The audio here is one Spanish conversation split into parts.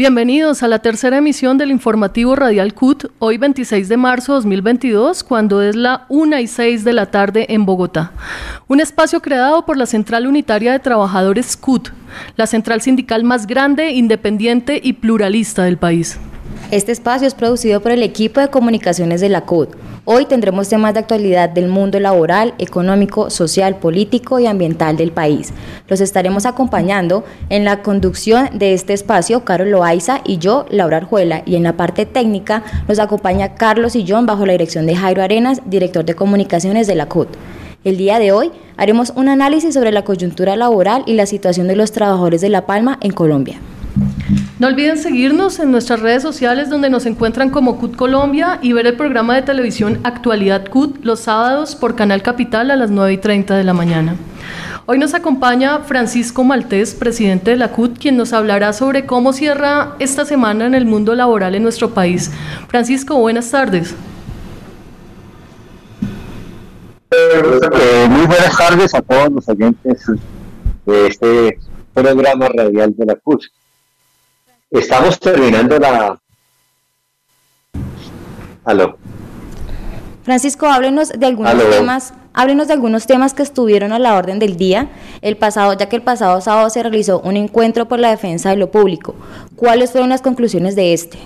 Bienvenidos a la tercera emisión del informativo Radial CUT, hoy 26 de marzo de 2022, cuando es la 1 y 6 de la tarde en Bogotá. Un espacio creado por la Central Unitaria de Trabajadores CUT, la central sindical más grande, independiente y pluralista del país. Este espacio es producido por el equipo de comunicaciones de la CUT. Hoy tendremos temas de actualidad del mundo laboral, económico, social, político y ambiental del país. Los estaremos acompañando en la conducción de este espacio, Carlos Loaiza y yo, Laura Arjuela, y en la parte técnica nos acompaña Carlos John bajo la dirección de Jairo Arenas, director de comunicaciones de la CUT. El día de hoy haremos un análisis sobre la coyuntura laboral y la situación de los trabajadores de La Palma en Colombia. No olviden seguirnos en nuestras redes sociales donde nos encuentran como CUT Colombia y ver el programa de televisión Actualidad CUT los sábados por Canal Capital a las 9 y 30 de la mañana. Hoy nos acompaña Francisco Maltés, presidente de la CUT, quien nos hablará sobre cómo cierra esta semana en el mundo laboral en nuestro país. Francisco, buenas tardes. Muy buenas tardes a todos los oyentes de este programa radial de la CUT. Estamos terminando la... Aló. Francisco, háblenos de algunos temas, háblenos de algunos temas que estuvieron a la orden del día, el pasado, ya que el pasado sábado se realizó un encuentro por la defensa de lo público. ¿Cuáles fueron las conclusiones de este?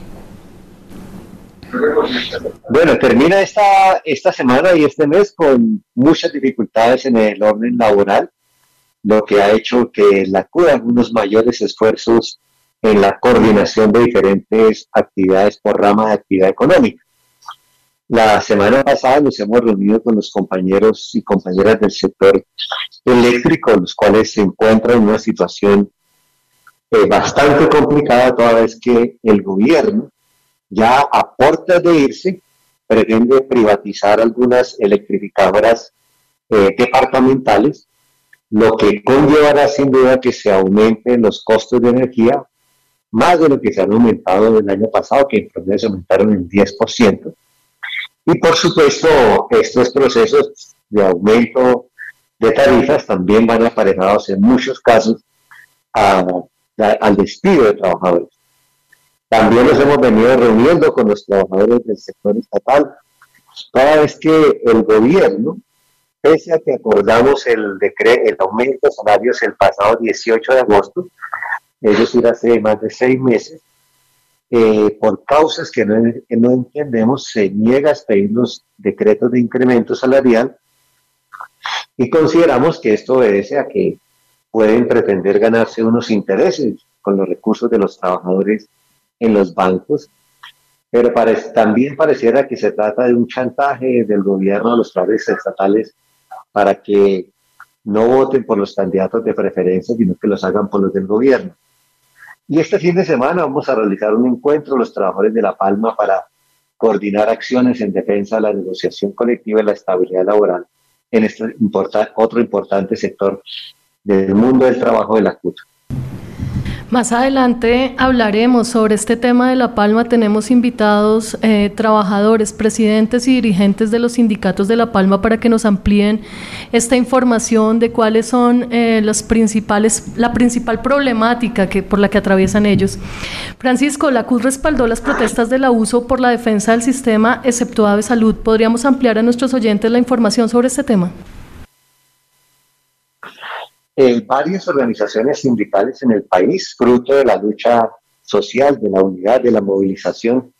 Bueno, termina esta, esta semana y este mes con muchas dificultades en el orden laboral, lo que ha hecho que la CUD haga unos mayores esfuerzos en la coordinación de diferentes actividades por rama de actividad económica. La semana pasada nos hemos reunido con los compañeros y compañeras del sector eléctrico, los cuales se encuentran en una situación eh, bastante complicada toda vez que el gobierno ya a puertas de irse pretende privatizar algunas electrificadoras eh, departamentales, lo que conllevará sin duda que se aumenten los costos de energía más de lo que se han aumentado el año pasado, que en promedio se aumentaron en 10%. Y por supuesto, estos procesos de aumento de tarifas también van aparejados en muchos casos al despido de trabajadores. También nos hemos venido reuniendo con los trabajadores del sector estatal. Cada vez que el gobierno, pese a que acordamos el, decre- el aumento de salarios el pasado 18 de agosto, es decir, hace más de seis meses, eh, por causas que no, entendemos, se niega a expedir los decretos de incremento salarial y consideramos que esto obedece a que pueden pretender ganarse unos intereses con los recursos de los trabajadores en los bancos, pero también pareciera que se trata de un chantaje del gobierno a los trabajadores estatales para que no voten por los candidatos de preferencia, sino que los hagan por los del gobierno. Y este fin de semana vamos a realizar un encuentro los trabajadores de La Palma para coordinar acciones en defensa de la negociación colectiva y la estabilidad laboral en este otro importante sector del mundo del trabajo de la CUT. Más adelante hablaremos sobre este tema de La Palma. Tenemos invitados eh, trabajadores, presidentes y dirigentes de los sindicatos de La Palma para que nos amplíen esta información de cuáles son eh, las principales, la principal problemática que, por la que atraviesan ellos. Francisco, la CUT respaldó las protestas del abuso por la defensa del sistema, excepto Ave Salud. ¿Podríamos ampliar a nuestros oyentes la información sobre este tema? Eh, varias organizaciones sindicales en el país, fruto de la lucha social, de la unidad, de la movilización,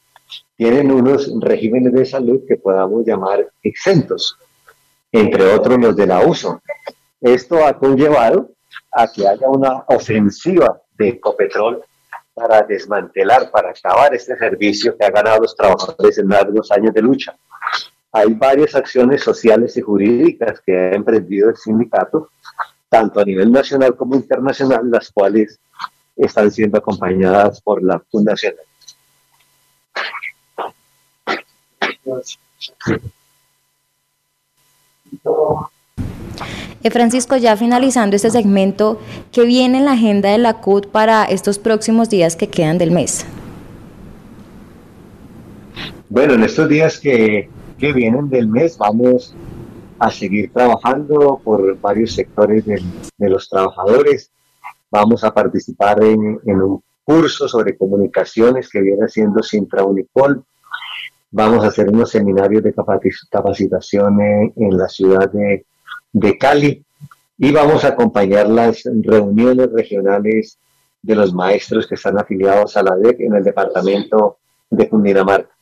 tienen unos regímenes de salud que podamos llamar exentos, entre otros los del abuso. Esto ha conllevado a que haya una ofensiva de Ecopetrol para desmantelar, para acabar este servicio que ha ganado los trabajadores en largos años de lucha. Hay varias acciones sociales y jurídicas que ha emprendido el sindicato tanto a nivel nacional como internacional, las cuales están siendo acompañadas por la Fundación. Eh, Francisco, ya finalizando este segmento, ¿qué viene en la agenda de la CUT para estos próximos días que quedan del mes? Bueno, en estos días que, que vienen del mes vamos a seguir trabajando por varios sectores de, los trabajadores. Vamos a participar en, un curso sobre comunicaciones que viene haciendo Sintra Unipol. Vamos a hacer unos seminarios de capacitación en, en la ciudad de, de Cali y vamos a acompañar las reuniones regionales de los maestros que están afiliados a la DEC en el departamento de Cundinamarca.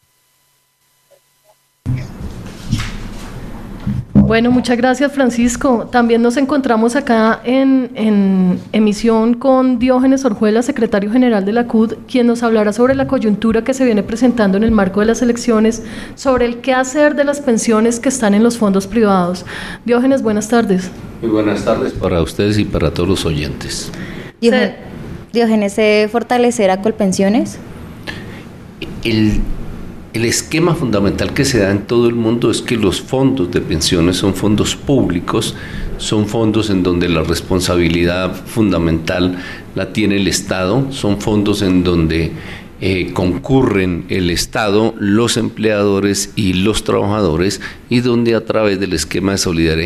Bueno, muchas gracias Francisco. También nos encontramos acá en, en, emisión con Diógenes Orjuela, secretario general de la CUD, quien nos hablará sobre la coyuntura que se viene presentando en el marco de las elecciones, sobre el qué hacer de las pensiones que están en los fondos privados. Diógenes, buenas tardes. Muy buenas tardes para ustedes y para todos los oyentes. Diógenes, Diógenes ¿se fortalecerá Colpensiones? El el esquema fundamental que se da en todo el mundo es que los fondos de pensiones son fondos públicos, son fondos en donde la responsabilidad fundamental la tiene el Estado, son fondos en donde eh, concurren el Estado, los empleadores y los trabajadores y donde a través del esquema de solidaridad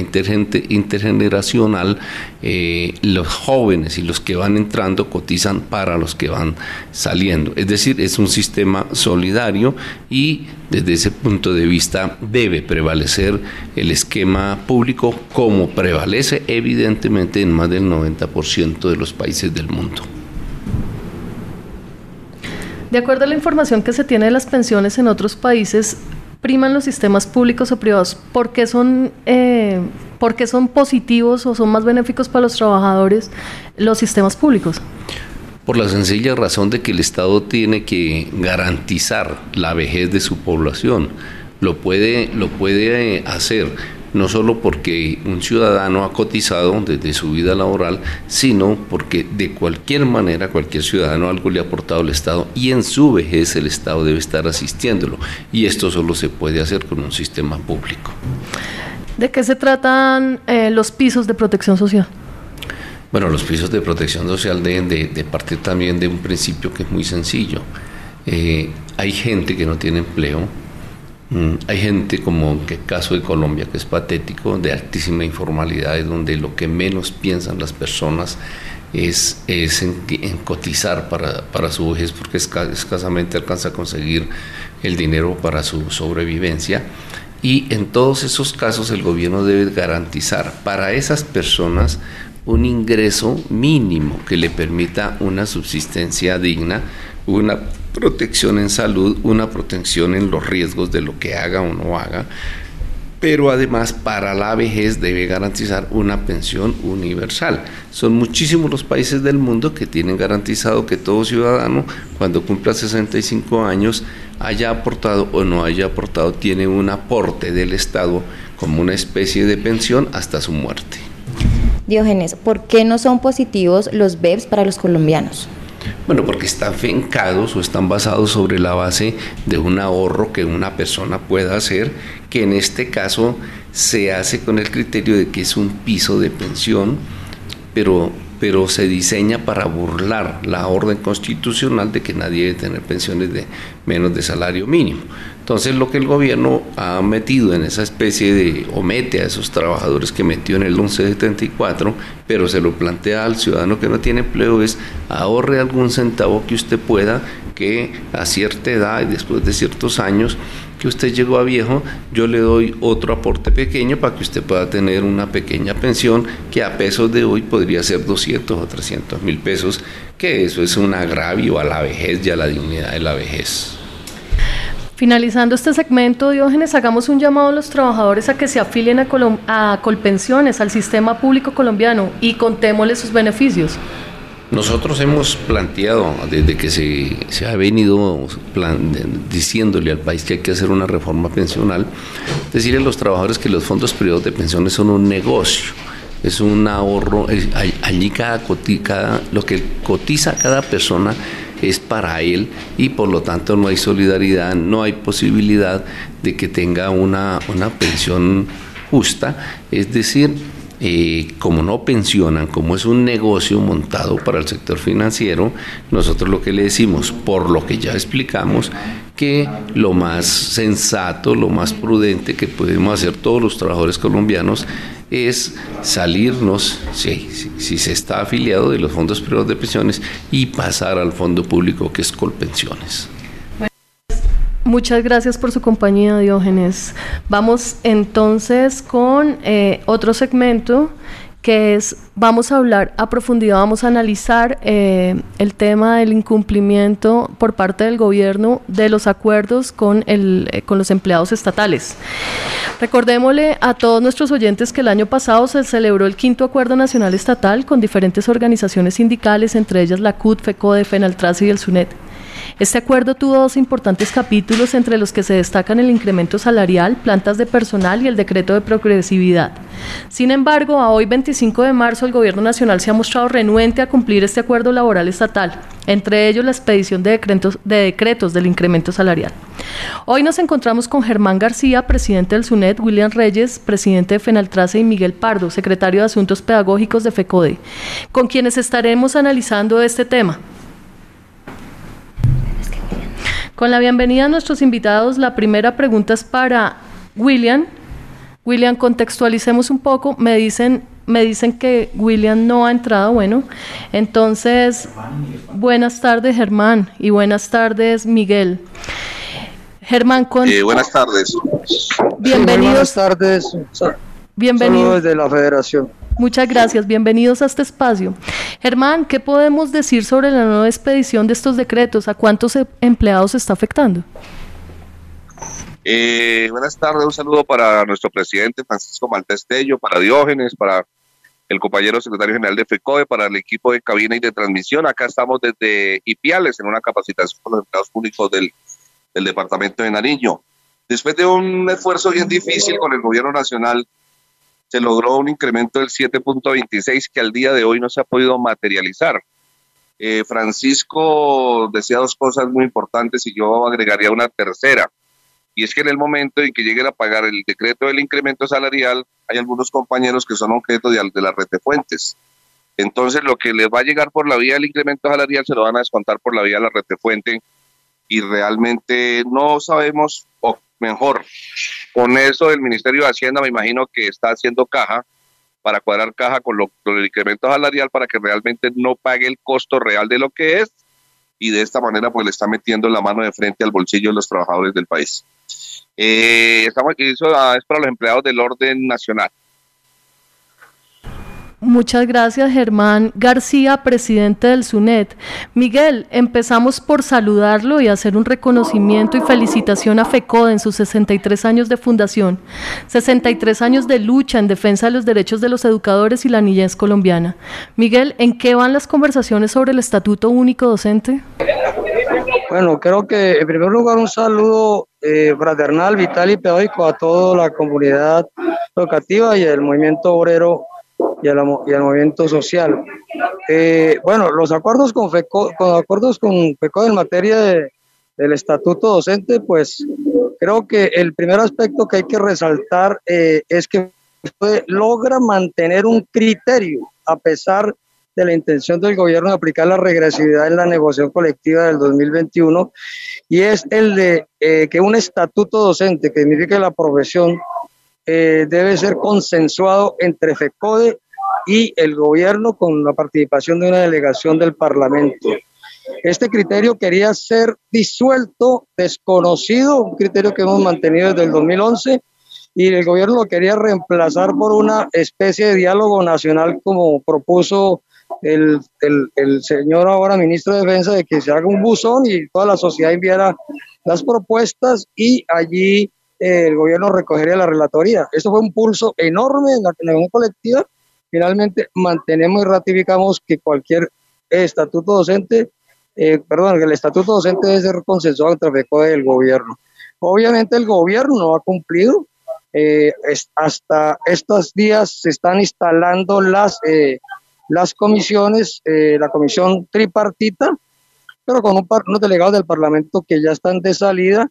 intergeneracional eh, los jóvenes y los que van entrando cotizan para los que van saliendo. Es decir, es un sistema solidario y desde ese punto de vista debe prevalecer el esquema público como prevalece evidentemente en más del 90% de los países del mundo. De acuerdo a la información que se tiene de las pensiones en otros países, priman los sistemas públicos o privados. ¿Por qué son, eh, por qué son positivos o son más benéficos para los trabajadores los sistemas públicos? Por la sencilla razón de que el Estado tiene que garantizar la vejez de su población. Lo puede, lo puede hacer no solo porque un ciudadano ha cotizado desde su vida laboral, sino porque de cualquier manera cualquier ciudadano algo le ha aportado al Estado y en su vejez el Estado debe estar asistiéndolo. Y esto solo se puede hacer con un sistema público. ¿De qué se tratan eh, los pisos de protección social? Bueno, los pisos de protección social deben de, de partir también de un principio que es muy sencillo. Eh, hay gente que no tiene empleo, hay gente como en el caso de Colombia, que es patético, de altísima informalidad, donde lo que menos piensan las personas es, es en, cotizar para, para, su vejez, porque escasamente alcanza a conseguir el dinero para su sobrevivencia. Y en todos esos casos el gobierno debe garantizar para esas personas un ingreso mínimo que le permita una subsistencia digna, una protección en salud, una protección en los riesgos de lo que haga o no haga, pero además para la vejez debe garantizar una pensión universal. Son muchísimos los países del mundo que tienen garantizado que todo ciudadano cuando cumpla 65 años haya aportado o no haya aportado, tiene un aporte del Estado como una especie de pensión hasta su muerte. Diógenes, ¿por qué no son positivos los BEPS para los colombianos? Bueno, porque están fincados o están basados sobre la base de un ahorro que una persona pueda hacer, que en este caso se hace con el criterio de que es un piso de pensión, pero, pero se diseña para burlar la orden constitucional de que nadie debe tener pensiones de menos de salario mínimo. Entonces lo que el gobierno ha metido en esa especie de, o mete a esos trabajadores que metió en el 1174, pero se lo plantea al ciudadano que no tiene empleo, es ahorre algún centavo que usted pueda, que a cierta edad y después de ciertos años que usted llegó a viejo, yo le doy otro aporte pequeño para que usted pueda tener una pequeña pensión que a pesos de hoy podría ser 200 o 300 mil pesos, que eso es un agravio a la vejez y a la dignidad de la vejez. Finalizando este segmento, Diógenes, hagamos un llamado a los trabajadores a que se afilien a, a Colpensiones, al sistema público colombiano, y contémosle sus beneficios. Nosotros hemos planteado, desde que se, ha venido diciéndole al país que hay que hacer una reforma pensional, decirle a los trabajadores que los fondos privados de pensiones son un negocio, es un ahorro, allí cada, cada, lo que cotiza cada persona es para él y por lo tanto no hay solidaridad, no hay posibilidad de que tenga una, una pensión justa, es decir, como no pensionan, como es un negocio montado para el sector financiero, nosotros lo que le decimos, por lo que ya explicamos, que lo más sensato, lo más prudente que podemos hacer todos los trabajadores colombianos es salirnos, si, si, se está afiliado de los fondos privados de pensiones, y pasar al fondo público que es Colpensiones. Muchas gracias por su compañía, Diógenes. Vamos entonces con eh, otro segmento que es, vamos a hablar a profundidad, vamos a analizar eh, el tema del incumplimiento por parte del gobierno de los acuerdos con, el, eh, con los empleados estatales. Recordémosle a todos nuestros oyentes que el año pasado se celebró el quinto acuerdo nacional estatal con diferentes organizaciones sindicales, entre ellas la CUT, FECODE, FENALTRAS y el SUNET. Este acuerdo tuvo dos importantes capítulos entre los que se destacan el incremento salarial, plantas de personal y el decreto de progresividad. Sin embargo, a hoy 25 de marzo el Gobierno Nacional se ha mostrado renuente a cumplir este acuerdo laboral estatal, entre ellos la expedición de decretos, de decretos del incremento salarial. Hoy nos encontramos con Germán García, presidente del SUNET, William Reyes, presidente de FENALTRACE y Miguel Pardo, secretario de Asuntos Pedagógicos de FECODE, con quienes estaremos analizando este tema. Con la bienvenida a nuestros invitados, la primera pregunta es para William. William, contextualicemos un poco. Me dicen, me dicen que William no ha entrado. Bueno, entonces, buenas tardes, Germán, y buenas tardes, Miguel. Germán, con... Eh, buenas tardes. Bienvenidos. buenas tardes. Bienvenidos. desde la Federación. Muchas gracias, bienvenidos a este espacio. Germán, ¿qué podemos decir sobre la nueva expedición de estos decretos? ¿A cuántos e-, empleados está afectando? Eh, buenas tardes, un saludo para nuestro presidente Francisco Maltestello, para Diógenes, para el compañero secretario general de FECOE, para el equipo de cabina y de transmisión. Acá estamos desde Ipiales en una capacitación con los empleados públicos del departamento de Nariño. Después de un esfuerzo bien difícil con el gobierno nacional, se logró un incremento del 7.26 que al día de hoy no se ha podido materializar. Eh, Francisco decía dos cosas muy importantes y yo agregaría una tercera. Y es que en el momento en que lleguen a pagar el decreto del incremento salarial, hay algunos compañeros que son objeto de, de las retefuentes. Entonces, lo que les va a llegar por la vía del incremento salarial se lo van a descontar por la vía de la retefuente y realmente no sabemos, o mejor, con eso el Ministerio de Hacienda me imagino que está haciendo caja para cuadrar caja con, lo, con el incremento salarial para que realmente no pague el costo real de lo que es y de esta manera pues le está metiendo la mano de frente al bolsillo de los trabajadores del país. Eh, estamos, eso es para los empleados del orden nacional. Muchas gracias, Germán García, presidente del SUNET. Miguel, empezamos por saludarlo y hacer un reconocimiento y felicitación a FECODE en sus 63 años de fundación, 63 años de lucha en defensa de los derechos de los educadores y la niñez colombiana. Miguel, ¿en qué van las conversaciones sobre el Estatuto Único Docente? Bueno, creo que en primer lugar un saludo eh, fraternal, vital y pedagógico a toda la comunidad educativa y el movimiento obrero y al, movimiento social. Eh, bueno, los acuerdos con FECO, con acuerdos con FECO en materia del estatuto docente, pues creo que el primer aspecto que hay que resaltar eh, es que logra mantener un criterio a pesar de la intención del gobierno de aplicar la regresividad en la negociación colectiva del 2021 y es el de eh, que un estatuto docente que significa la profesión debe ser consensuado entre FECODE y el gobierno con la participación de una delegación del Parlamento. Este criterio quería ser disuelto, desconocido, un criterio que hemos mantenido desde el 2011 y el gobierno lo quería reemplazar por una especie de diálogo nacional como propuso el, el, señor ahora ministro de Defensa de que se haga un buzón y toda la sociedad enviara las propuestas y allí eh, el gobierno recogería la relatoría. Esto fue un pulso enorme en la negociación colectiva finalmente mantenemos y ratificamos que cualquier estatuto docente, eh, perdón, que el estatuto docente debe ser consensuado entre FECODE y el gobierno. Obviamente el gobierno ha cumplido, eh, hasta estos días se están instalando las, eh, las comisiones, la comisión tripartita, pero con un par, unos delegados del Parlamento que ya están de salida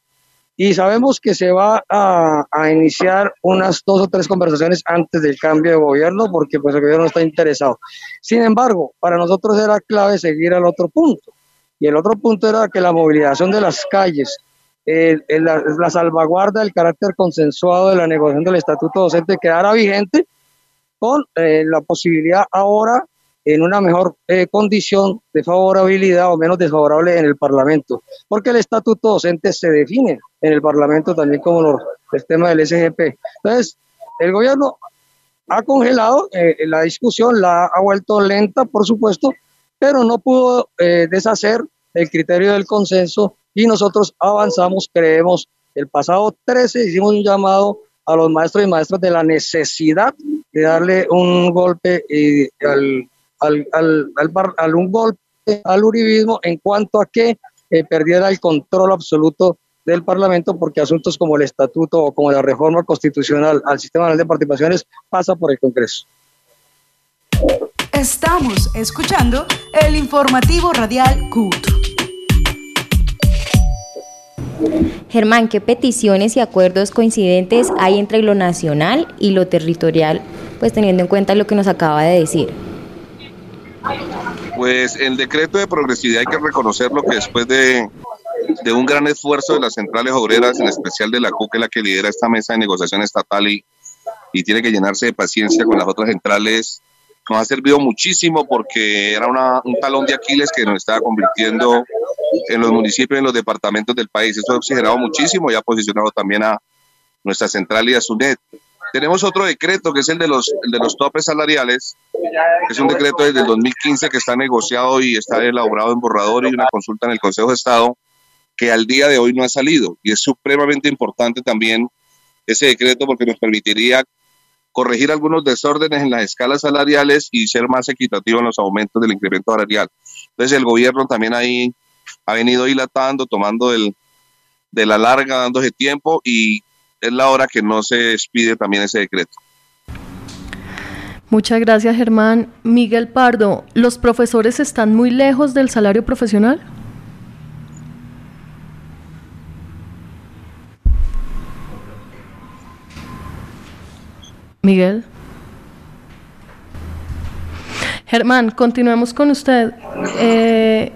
y sabemos que se va a, a, iniciar unas dos o tres conversaciones antes del cambio de gobierno porque pues el gobierno está interesado. Sin embargo, para nosotros era clave seguir al otro punto y el otro punto era que la movilización de las calles, el, la, la, salvaguarda del carácter consensuado de la negociación del estatuto docente quedara vigente con eh, la posibilidad ahora en una mejor eh, condición de favorabilidad o menos desfavorable en el Parlamento, porque el estatuto docente se define en el Parlamento también como los, el tema del SGP. Entonces, el gobierno ha congelado eh, la discusión, la ha vuelto lenta, por supuesto, pero no pudo eh, deshacer el criterio del consenso y nosotros avanzamos, creemos, el pasado 13 hicimos un llamado a los maestros y maestras de la necesidad de darle un golpe eh, al al, al, al, al, un golpe al uribismo en cuanto a que eh, perdiera el control absoluto del Parlamento porque asuntos como el estatuto o como la reforma constitucional al sistema de participaciones pasa por el Congreso. Estamos escuchando el informativo radial CUT. Germán, ¿qué peticiones y acuerdos coincidentes hay entre lo nacional y lo territorial, pues teniendo en cuenta lo que nos acaba de decir? Pues el decreto de progresividad hay que reconocerlo que después de, de un gran esfuerzo de las centrales obreras, en especial de la CUC, que es la que lidera esta mesa de negociación estatal y, y tiene que llenarse de paciencia con las otras centrales, nos ha servido muchísimo porque era un talón de Aquiles que nos estaba convirtiendo en los municipios en los departamentos del país. Eso ha oxigenado muchísimo y ha posicionado también a nuestra central y a SUNET. Tenemos otro decreto que es el de los, el de los topes salariales, que es un decreto desde el 2015 que está negociado y está elaborado en borrador y una consulta en el Consejo de Estado que al día de hoy no ha salido. Y es supremamente importante también ese decreto porque nos permitiría corregir algunos desórdenes en las escalas salariales y ser más equitativo en los aumentos del incremento salarial. Entonces el gobierno también ahí ha venido dilatando, tomando el, de la larga, dándose tiempo y es la hora que no se expide también ese decreto. Muchas gracias, Germán. Miguel Pardo, ¿los profesores están muy lejos del salario profesional? Miguel. Germán, continuemos con usted. Eh,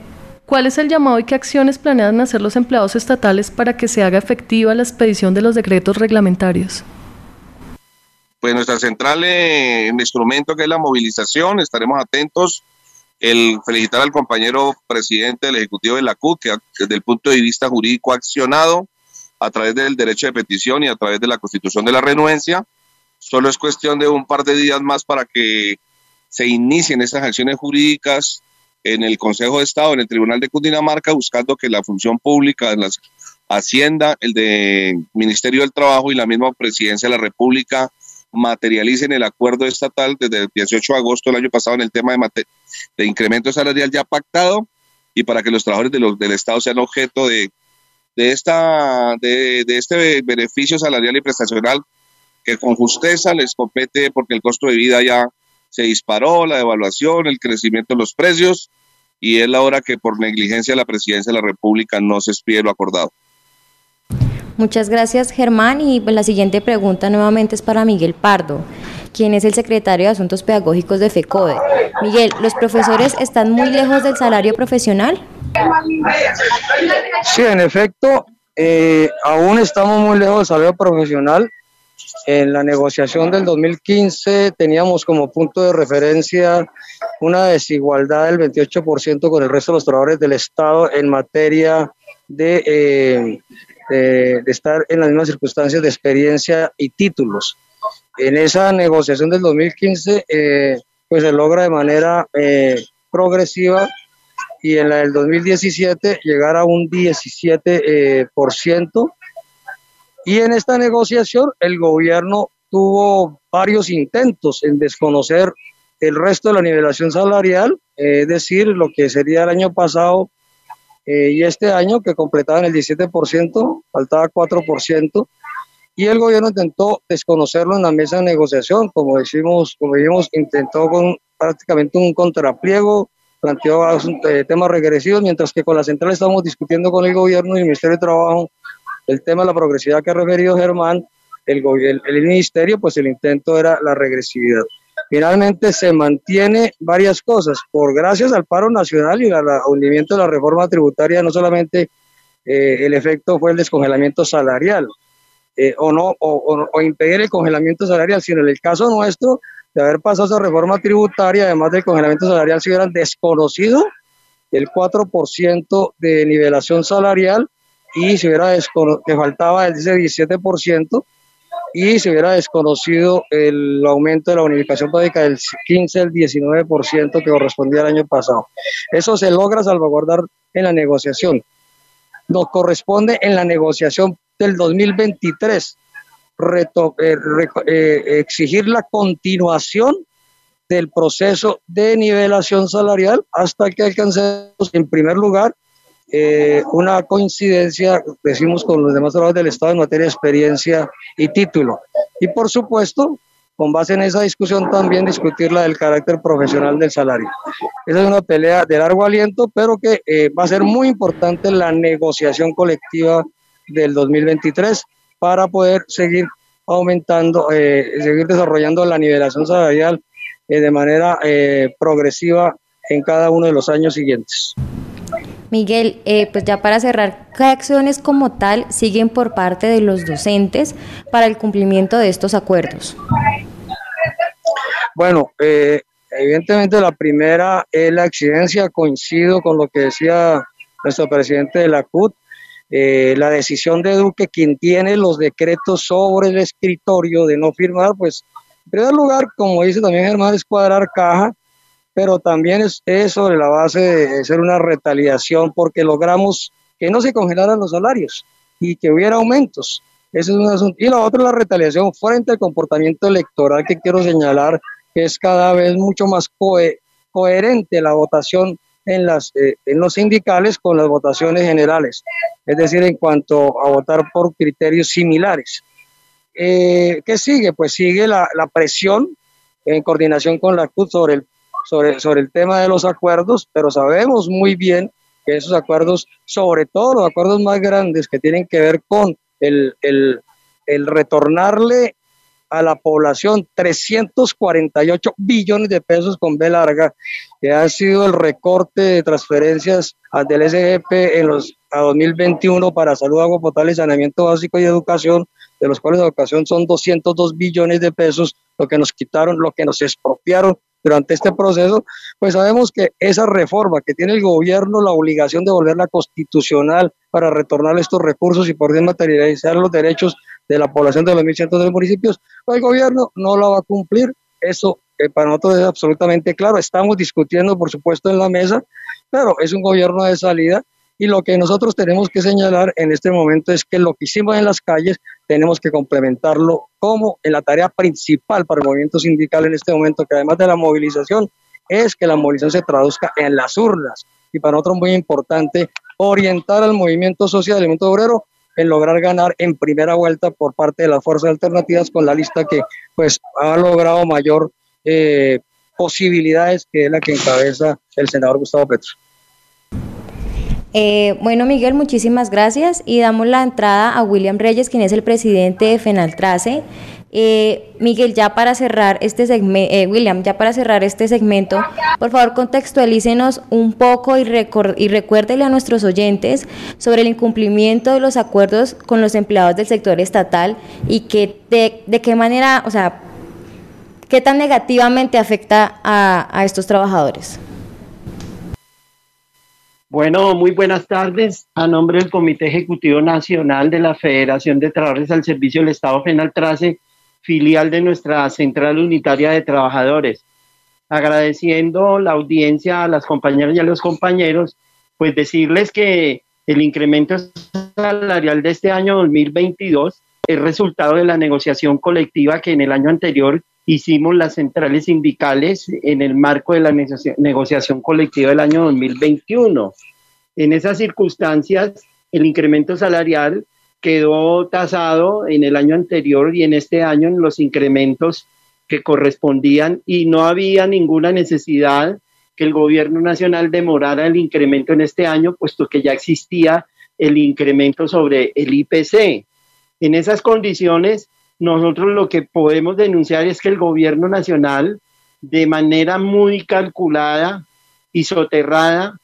¿Cuál es el llamado y qué acciones planean hacer los empleados estatales para que se haga efectiva la expedición de los decretos reglamentarios? Pues nuestra central en instrumento que es la movilización, estaremos atentos. El felicitar al compañero presidente del Ejecutivo de la CUT, que desde el punto de vista jurídico ha accionado a través del derecho de petición y a través de la constitución de la renuencia. Solo es cuestión de un par de días más para que se inicien estas acciones jurídicas en el Consejo de Estado, en el Tribunal de Cundinamarca, buscando que la función pública, la Hacienda, el de Ministerio del Trabajo y la misma Presidencia de la República materialicen el acuerdo estatal desde el 18 de agosto del año pasado en el tema de, de incremento salarial ya pactado y para que los trabajadores de los, del Estado sean objeto de, de, esta, de, de este beneficio salarial y prestacional que con justeza les compete porque el costo de vida ya se disparó la devaluación, el crecimiento de los precios y es la hora que por negligencia de la presidencia de la República no se expide lo acordado. Muchas gracias Germán y la siguiente pregunta nuevamente es para Miguel Pardo, quien es el secretario de Asuntos Pedagógicos de FECODE. Miguel, ¿los profesores están muy lejos del salario profesional? Sí, en efecto, eh, aún estamos muy lejos del salario profesional. En la negociación del 2015 teníamos como punto de referencia una desigualdad del 28% con el resto de los trabajadores del Estado en materia de, eh, de, estar en las mismas circunstancias de experiencia y títulos. En esa negociación del 2015, eh, pues se logra de manera eh, progresiva y en la del 2017 llegar a un 17%. Eh, por ciento, y en esta negociación el gobierno tuvo varios intentos en desconocer el resto de la nivelación salarial, eh, es decir, lo que sería el año pasado eh, y este año, que completaban el 17%, faltaba 4%, y el gobierno intentó desconocerlo en la mesa de negociación, como decimos, como dijimos, intentó con prácticamente un contrapliego, planteó eh, temas regresivos, mientras que con la central estamos discutiendo con el gobierno y el Ministerio de Trabajo el tema de la progresividad que ha referido Germán, el, el, el ministerio, pues el intento era la regresividad. Finalmente se mantiene varias cosas, por gracias al paro nacional y al hundimiento de la reforma tributaria, no solamente eh, el efecto fue el descongelamiento salarial, eh, o no, o, impedir el congelamiento salarial, sino en el caso nuestro, de haber pasado esa reforma tributaria, además del congelamiento salarial, se hubieran desconocido el 4% de nivelación salarial y se hubiera que faltaba el 17% y se hubiera desconocido el aumento de la unificación básica del 15 al 19% que correspondía al año pasado. Eso se logra salvaguardar en la negociación. Nos corresponde en la negociación del 2023 eh, eh, exigir la continuación del proceso de nivelación salarial hasta que alcancemos, en primer lugar, eh, una coincidencia, decimos, con los demás trabajadores del Estado en materia de experiencia y título. Y por supuesto, con base en esa discusión también discutir la del carácter profesional del salario. Esa es una pelea de largo aliento, pero que eh, va a ser muy importante la negociación colectiva del 2023 para poder seguir aumentando, eh, seguir desarrollando la nivelación salarial de manera progresiva en cada uno de los años siguientes. Miguel, eh, pues ya para cerrar, ¿qué acciones como tal siguen por parte de los docentes para el cumplimiento de estos acuerdos? Bueno, eh, evidentemente la primera es la exigencia, coincido con lo que decía nuestro presidente de la CUT, eh, la decisión de Duque, quien tiene los decretos sobre el escritorio de no firmar, pues en primer lugar, como dice también Germán, es cuadrar caja pero también es, sobre la base de ser una retaliación porque logramos que no se congelaran los salarios y que hubiera aumentos. Ese es un asunto. Y la otra es la retaliación frente al comportamiento electoral que quiero señalar que es cada vez mucho más coherente la votación en, las, eh, en los sindicales con las votaciones generales, es decir, en cuanto a votar por criterios similares. Eh, ¿Qué sigue? Pues sigue la, la presión en coordinación con la CUT sobre el sobre, sobre el tema de los acuerdos, pero sabemos muy bien que esos acuerdos, sobre todo los acuerdos más grandes que tienen que ver con el, el, el retornarle a la población 348 billones de pesos con B larga, que ha sido el recorte de transferencias del SGP en los a 2021 para salud, agua potable, saneamiento básico y educación, de los cuales educación son 202 billones de pesos, lo que nos quitaron, lo que nos expropiaron durante este proceso, pues sabemos que esa reforma que tiene el gobierno la obligación de volverla constitucional para retornar estos recursos y poder materializar los derechos de la población de los 1.100 municipios, pues el gobierno no la va a cumplir. Eso eh, para nosotros es absolutamente claro. Estamos discutiendo, por supuesto, en la mesa, pero es un gobierno de salida y lo que nosotros tenemos que señalar en este momento es que lo que hicimos en las calles tenemos que complementarlo como en la tarea principal para el movimiento sindical en este momento, que además de la movilización, es que la movilización se traduzca en las urnas. Y para nosotros muy importante orientar al movimiento social, al movimiento obrero, en lograr ganar en primera vuelta por parte de las fuerzas alternativas con la lista que pues ha logrado mayor eh, posibilidades que es la que encabeza el senador Gustavo Petro. Eh, bueno, Miguel, muchísimas gracias y damos la entrada a William Reyes, quien es el presidente de Fenaltrace. Eh, Miguel, ya para cerrar este segmento, eh, William, ya para cerrar este segmento, por favor contextualícenos un poco y, y recuérdele a nuestros oyentes sobre el incumplimiento de los acuerdos con los empleados del sector estatal y que de, de qué manera, o sea, qué tan negativamente afecta a, a estos trabajadores. Bueno, muy buenas tardes. A nombre del Comité Ejecutivo Nacional de la Federación de Trabajadores al Servicio del Estado Penal Trace, filial de nuestra Central Unitaria de Trabajadores. Agradeciendo la audiencia a las compañeras y a los compañeros, pues decirles que el incremento salarial de este año 2022 es resultado de la negociación colectiva que en el año anterior hicimos las centrales sindicales en el marco de la negociación colectiva del año 2021. En esas circunstancias, el incremento salarial quedó tasado en el año anterior y en este año en los incrementos que correspondían y no había ninguna necesidad que el gobierno nacional demorara el incremento en este año, puesto que ya existía el incremento sobre el IPC. En esas condiciones, nosotros lo que podemos denunciar es que el gobierno nacional, de manera muy calculada y soterrada,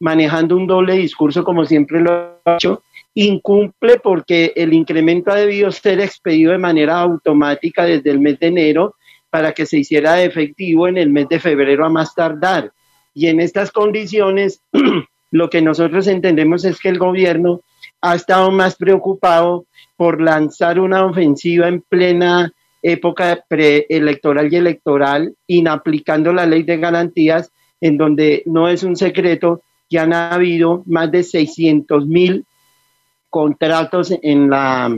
manejando un doble discurso como siempre lo ha hecho, incumple porque el incremento ha debido ser expedido de manera automática desde el mes de enero para que se hiciera efectivo en el mes de febrero a más tardar. Y en estas condiciones, lo que nosotros entendemos es que el gobierno ha estado más preocupado por lanzar una ofensiva en plena época preelectoral y electoral, inaplicando la ley de garantías, en donde no es un secreto que han habido más de 600 mil contratos en la,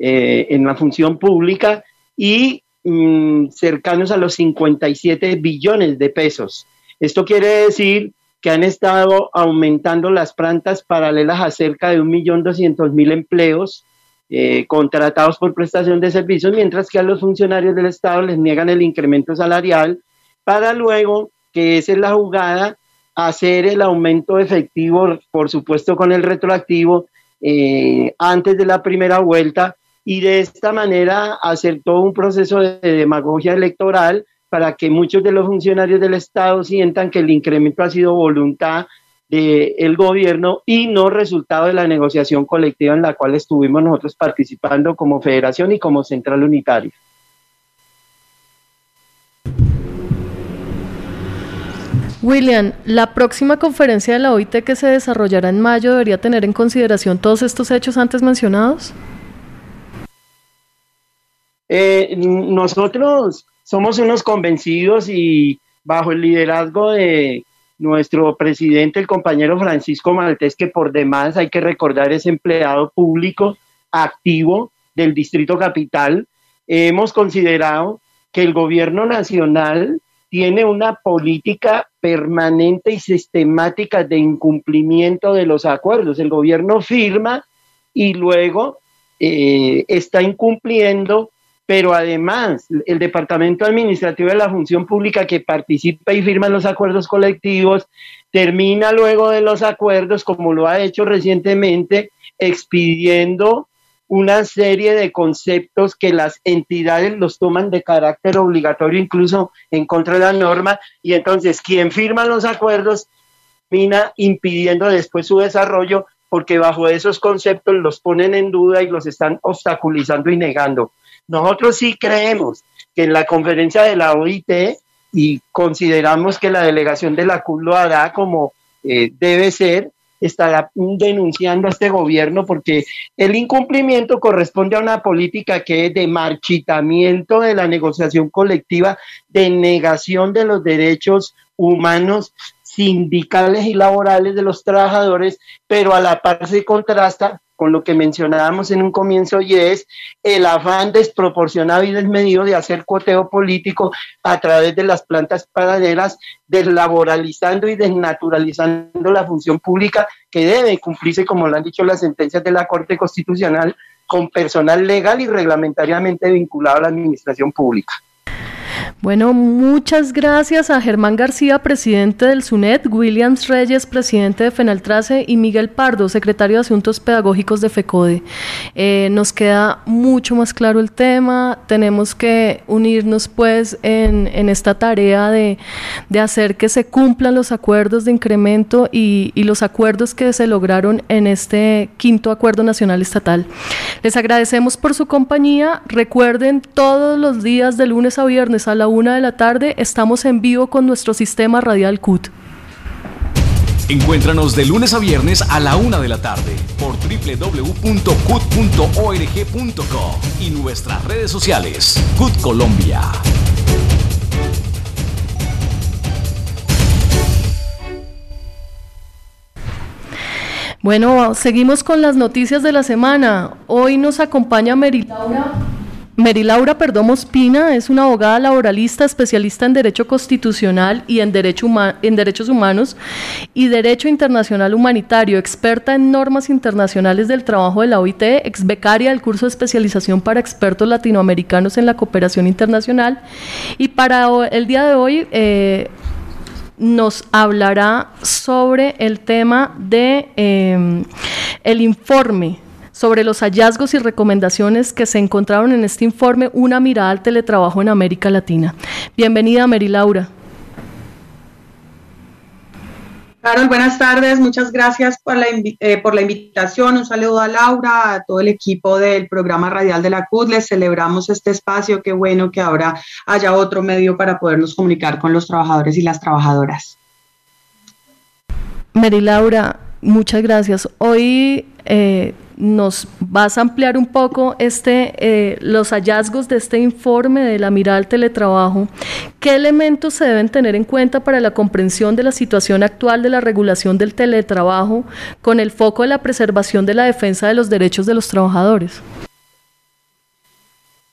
eh, en la función pública y mm, cercanos a los 57 billones de pesos. Esto quiere decir que han estado aumentando las plantas paralelas a cerca de 1.200.000 empleos eh, contratados por prestación de servicios, mientras que a los funcionarios del Estado les niegan el incremento salarial para luego, que esa es la jugada, hacer el aumento efectivo, por supuesto con el retroactivo, eh, antes de la primera vuelta y de esta manera hacer todo un proceso de demagogia electoral para que muchos de los funcionarios del Estado sientan que el incremento ha sido voluntad del gobierno y no resultado de la negociación colectiva en la cual estuvimos nosotros participando como federación y como central unitaria. William, la próxima conferencia de la OIT que se desarrollará en mayo debería tener en consideración todos estos hechos antes mencionados. Eh, nosotros somos unos convencidos y bajo el liderazgo de nuestro presidente, el compañero Francisco Maltés, que por demás hay que recordar es empleado público activo del Distrito Capital, hemos considerado que el gobierno nacional tiene una política permanente y sistemática de incumplimiento de los acuerdos. El gobierno firma y luego eh, está incumpliendo, pero además el Departamento Administrativo de la Función Pública que participa y firma los acuerdos colectivos, termina luego de los acuerdos, como lo ha hecho recientemente, expidiendo una serie de conceptos que las entidades los toman de carácter obligatorio, incluso en contra de la norma, y entonces quien firma los acuerdos termina impidiendo después su desarrollo porque bajo esos conceptos los ponen en duda y los están obstaculizando y negando. Nosotros sí creemos que en la conferencia de la OIT y consideramos que la delegación de la CUL lo hará como eh, debe ser, estará denunciando a este gobierno porque el incumplimiento corresponde a una política que es de marchitamiento de la negociación colectiva, de negación de los derechos humanos sindicales y laborales de los trabajadores, pero a la par se contrasta con lo que mencionábamos en un comienzo y es el afán desproporcionado y desmedido de hacer cuoteo político a través de las plantas paralelas, deslaboralizando y desnaturalizando la función pública que debe cumplirse, como lo han dicho las sentencias de la Corte Constitucional, con personal legal y reglamentariamente vinculado a la administración pública. Bueno, muchas gracias a Germán García, presidente del SUNET, Williams Reyes, presidente de FENALTRACE y Miguel Pardo, secretario de Asuntos Pedagógicos de FECODE. Eh, nos queda mucho más claro el tema, tenemos que unirnos pues en, esta tarea de, hacer que se cumplan los acuerdos de incremento y, y los acuerdos que se lograron en este quinto acuerdo nacional estatal. Les agradecemos por su compañía, recuerden todos los días de lunes a viernes a la una de la tarde estamos en vivo con nuestro sistema radial CUT. Encuéntranos de lunes a viernes a la una de la tarde por www.cut.org.co y nuestras redes sociales. CUT Colombia. Bueno, seguimos con las noticias de la semana. Hoy nos acompaña Mary Laura Mary Laura Perdomo Espina es una abogada laboralista especialista en Derecho Constitucional y en, Derecho en Derechos Humanos y Derecho Internacional Humanitario, experta en normas internacionales del trabajo de la OIT, ex becaria del curso de especialización para expertos latinoamericanos en la cooperación internacional. Y para el día de hoy... Eh, nos hablará sobre el tema de em, informe sobre los hallazgos y recomendaciones que se encontraron en este informe Una mirada al teletrabajo en América Latina. Bienvenida, Mary Laura. Carol, buenas tardes. Muchas gracias por la, eh, por la invitación. Un saludo a Laura, a todo el equipo del programa radial de la CUD. Les celebramos este espacio. Qué bueno que ahora haya otro medio para podernos comunicar con los trabajadores y las trabajadoras. Mary Laura, muchas gracias. Hoy eh, nos vas a ampliar un poco este, eh, los hallazgos de este informe de la mirada al teletrabajo. ¿Qué elementos se deben tener en cuenta para la comprensión de la situación actual de la regulación del teletrabajo con el foco de la preservación de la defensa de los derechos de los trabajadores?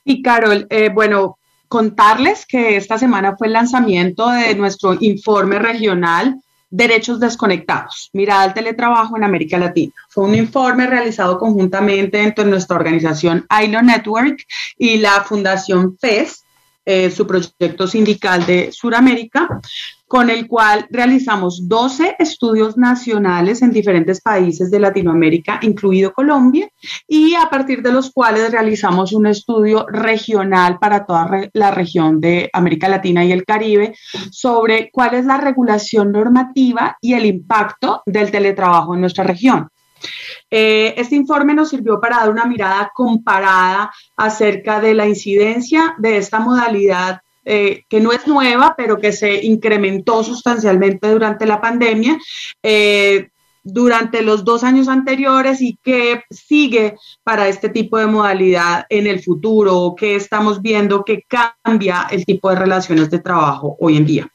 Y Carol, eh, bueno, contarles que esta semana fue el lanzamiento de nuestro informe regional Derechos desconectados, mirada al teletrabajo en América Latina. Fue un informe realizado conjuntamente entre nuestra organización ILO Network y la Fundación FES, eh, su proyecto sindical de Sudamérica, con el cual realizamos 12 estudios nacionales en diferentes países de Latinoamérica, incluido Colombia, y a partir de los cuales realizamos un estudio regional para toda la región de América Latina y el Caribe sobre cuál es la regulación normativa y el impacto del teletrabajo en nuestra región. Eh, este informe nos sirvió para dar una mirada comparada acerca de la incidencia de esta modalidad eh, que no es nueva, pero que se incrementó sustancialmente durante la pandemia. Eh, durante los dos años anteriores y que sigue para este tipo de modalidad en el futuro, que estamos viendo que cambia el tipo de relaciones de trabajo hoy en día.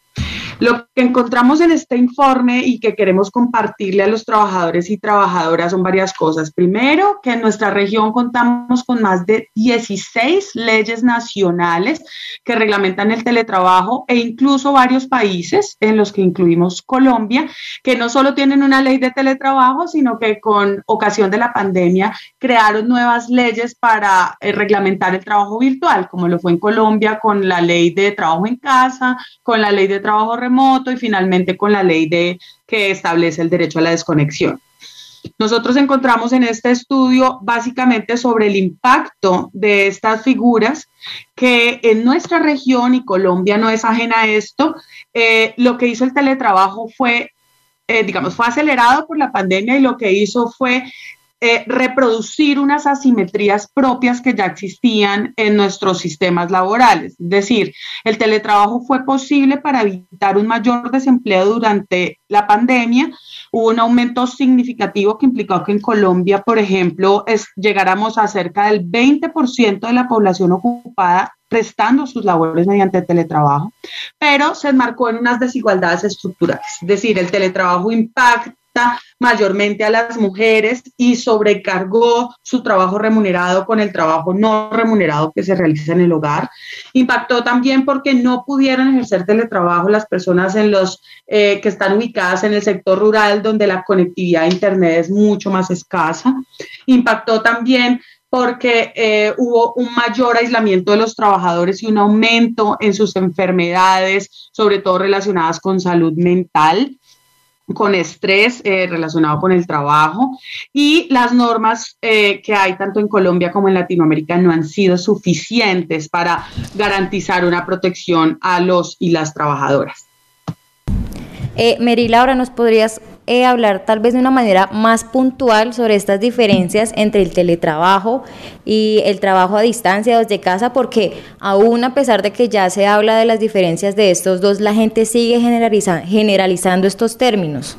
Lo que encontramos en este informe y que queremos compartirle a los trabajadores y trabajadoras son varias cosas. Primero, que en nuestra región contamos con más de 16 leyes nacionales que reglamentan el teletrabajo e incluso varios países en los que incluimos Colombia, que no solo tienen una ley de teletrabajo, sino que con ocasión de la pandemia crearon nuevas leyes para eh, reglamentar el trabajo virtual, como lo fue en Colombia con la ley de trabajo en casa, con la ley de trabajo remoto y finalmente con la ley de, que establece el derecho a la desconexión. Nosotros encontramos en este estudio básicamente sobre el impacto de estas figuras que en nuestra región, y Colombia no es ajena a esto, eh, lo que hizo el teletrabajo fue, eh, digamos, fue acelerado por la pandemia y lo que hizo fue eh, reproducir unas asimetrías propias que ya existían en nuestros sistemas laborales. Es decir, el teletrabajo fue posible para evitar un mayor desempleo durante la pandemia. Hubo un aumento significativo que implicó que en Colombia, por ejemplo, llegáramos a cerca del 20% de la población ocupada prestando sus labores mediante teletrabajo, pero se enmarcó en unas desigualdades estructurales. Es decir, el teletrabajo impacta mayormente a las mujeres y sobrecargó su trabajo remunerado con el trabajo no remunerado que se realiza en el hogar. Impactó también porque no pudieron ejercer teletrabajo las personas en los eh, que están ubicadas en el sector rural donde la conectividad a internet es mucho más escasa. Impactó también porque eh, hubo un mayor aislamiento de los trabajadores y un aumento en sus enfermedades, sobre todo relacionadas con salud mental con estrés eh, relacionado con el trabajo y las normas eh, que hay tanto en Colombia como en Latinoamérica no han sido suficientes para garantizar una protección a los y las trabajadoras. Eh, Mary Laura, ¿nos podrías eh, hablar tal vez de una manera más puntual sobre estas diferencias entre el teletrabajo y el trabajo a distancia desde casa, porque aún a pesar de que ya se habla de las diferencias de estos dos, la gente sigue generalizando estos términos.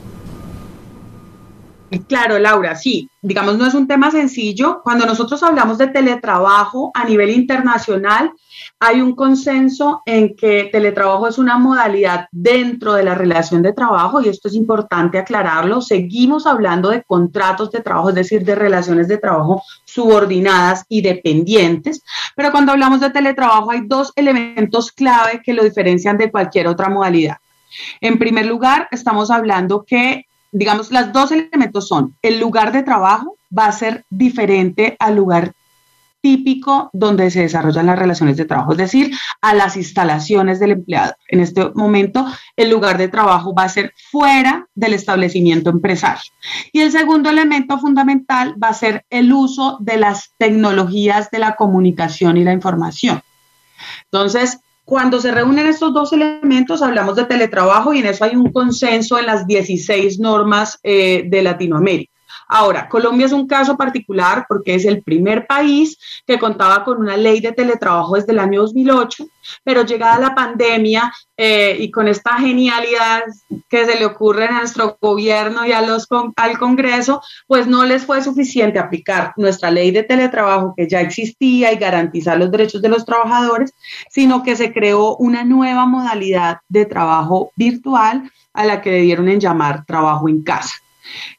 Claro, Laura, sí, digamos, no es un tema sencillo. Cuando nosotros hablamos de teletrabajo a nivel internacional, hay un consenso en que teletrabajo es una modalidad dentro de la relación de trabajo y esto es importante aclararlo. Seguimos hablando de contratos de trabajo, es decir, de relaciones de trabajo subordinadas y dependientes, pero cuando hablamos de teletrabajo hay dos elementos clave que lo diferencian de cualquier otra modalidad. En primer lugar, estamos hablando que digamos, los dos elementos son, el lugar de trabajo va a ser diferente al lugar típico donde se desarrollan las relaciones de trabajo, es decir, a las instalaciones del empleado. En este momento, el lugar de trabajo va a ser fuera del establecimiento empresario. Y el segundo elemento fundamental va a ser el uso de las tecnologías de la comunicación y la información. Entonces, cuando se reúnen estos dos elementos, hablamos de teletrabajo y en eso hay un consenso en las 16 normas eh, de Latinoamérica. Ahora, Colombia es un caso particular porque es el primer país que contaba con una ley de teletrabajo desde el año 2008, pero llegada la pandemia eh, y con esta genialidad que se le ocurre a nuestro gobierno y a los, al Congreso, pues no les fue suficiente aplicar nuestra ley de teletrabajo que ya existía y garantizar los derechos de los trabajadores, sino que se creó una nueva modalidad de trabajo virtual a la que le dieron en llamar trabajo en casa.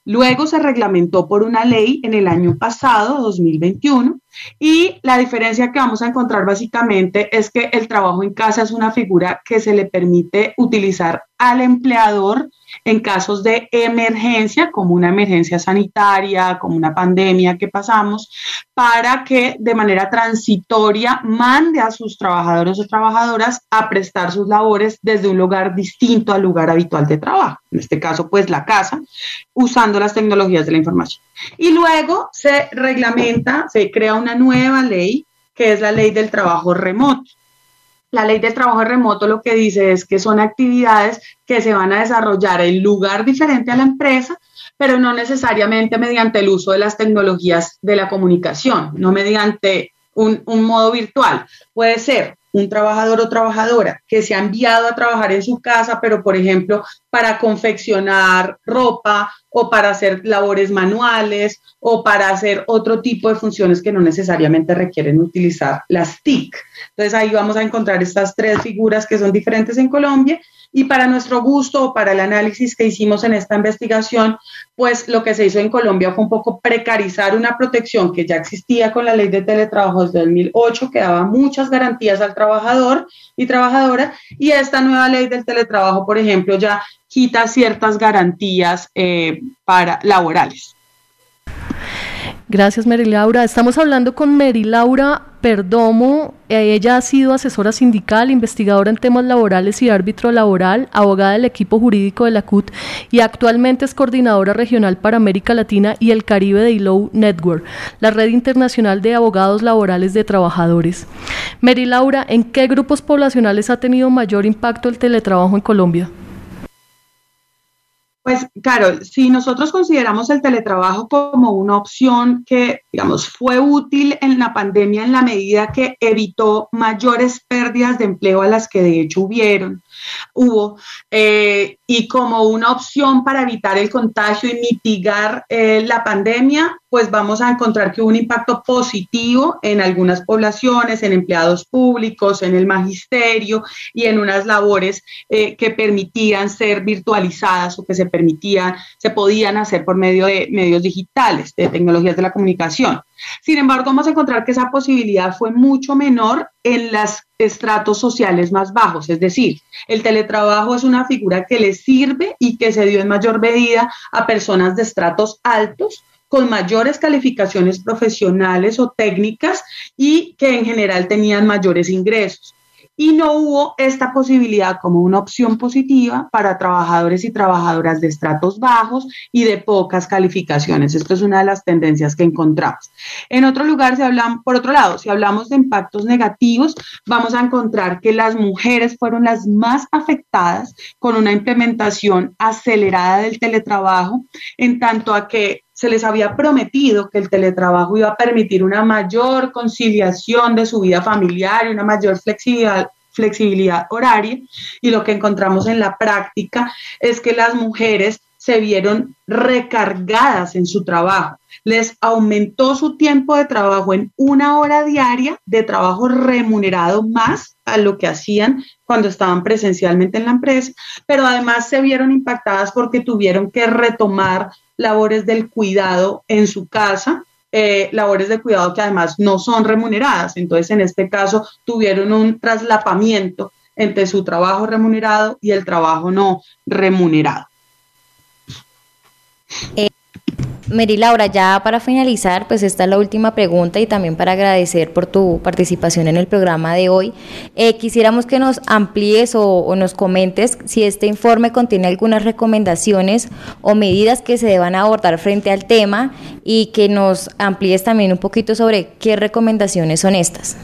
Luego se reglamentó por una ley en el año pasado, 2021, y la diferencia que vamos a encontrar básicamente es que el trabajo en casa es una figura que se le permite utilizar al empleador en casos de emergencia, como una emergencia sanitaria, como una pandemia que pasamos, para que de manera transitoria mande a sus trabajadores o trabajadoras a prestar sus labores desde un lugar distinto al lugar habitual de trabajo, en este caso pues la casa, usando las tecnologías de la información. Y luego se reglamenta, se crea una nueva ley que es la ley del trabajo remoto. La ley del trabajo remoto lo que dice es que son actividades que se van a desarrollar en lugar diferente a la empresa, pero no necesariamente mediante el uso de las tecnologías de la comunicación, no mediante un, un modo virtual. Puede ser un trabajador o trabajadora que se ha enviado a trabajar en su casa, pero por ejemplo para confeccionar ropa o para hacer labores manuales o para hacer otro tipo de funciones que no necesariamente requieren utilizar las TIC. Entonces ahí vamos a encontrar estas tres figuras que son diferentes en Colombia y para nuestro gusto o para el análisis que hicimos en esta investigación, pues lo que se hizo en Colombia fue un poco precarizar una protección que ya existía con la ley de teletrabajo desde 2008, que daba muchas garantías al trabajador y trabajadora, y esta nueva ley del teletrabajo, por ejemplo, ya quita ciertas garantías eh, para laborales. Gracias, Mary Laura. Estamos hablando con Mary Laura Perdomo. Ella ha sido asesora sindical, investigadora en temas laborales y árbitro laboral, abogada del equipo jurídico de la CUT y actualmente es coordinadora regional para América Latina y el Caribe de ILO Network, la red internacional de abogados laborales de trabajadores. Mary Laura, ¿en qué grupos poblacionales ha tenido mayor impacto el teletrabajo en Colombia? Pues, Carol, si nosotros consideramos el teletrabajo como una opción que, digamos, fue útil en la pandemia en la medida que evitó mayores pérdidas de empleo a las que de hecho hubieron, hubo, eh, y como una opción para evitar el contagio y mitigar eh, la pandemia, pues vamos a encontrar que hubo un impacto positivo en algunas poblaciones, en empleados públicos, en el magisterio y en unas labores eh, que permitían ser virtualizadas o que se permitían, se podían hacer por medio de medios digitales, de tecnologías de la comunicación. Sin embargo, vamos a encontrar que esa posibilidad fue mucho menor en los estratos sociales más bajos, es decir, el teletrabajo es una figura que le sirve y que se dio en mayor medida a personas de estratos altos con mayores calificaciones profesionales o técnicas y que en general tenían mayores ingresos y no hubo esta posibilidad como una opción positiva para trabajadores y trabajadoras de estratos bajos y de pocas calificaciones. Esto es una de las tendencias que encontramos. En otro lugar, si hablamos, por otro lado, si hablamos de impactos negativos, vamos a encontrar que las mujeres fueron las más afectadas con una implementación acelerada del teletrabajo, en tanto a que se les había prometido que el teletrabajo iba a permitir una mayor conciliación de su vida familiar y una mayor flexibilidad, flexibilidad horaria. Y lo que encontramos en la práctica es que las mujeres se vieron recargadas en su trabajo. Les aumentó su tiempo de trabajo en una hora diaria de trabajo remunerado más a lo que hacían cuando estaban presencialmente en la empresa, pero además se vieron impactadas porque tuvieron que retomar labores del cuidado en su casa, eh, labores de cuidado que además no son remuneradas. Entonces, en este caso, tuvieron un traslapamiento entre su trabajo remunerado y el trabajo no remunerado. Eh, Mary Laura, ya para finalizar, pues esta es la última pregunta y también para agradecer por tu participación en el programa de hoy. Eh, quisiéramos que nos amplíes o, o, nos comentes si este informe contiene algunas recomendaciones o medidas que se deban abordar frente al tema y que nos amplíes también un poquito sobre qué recomendaciones son estas.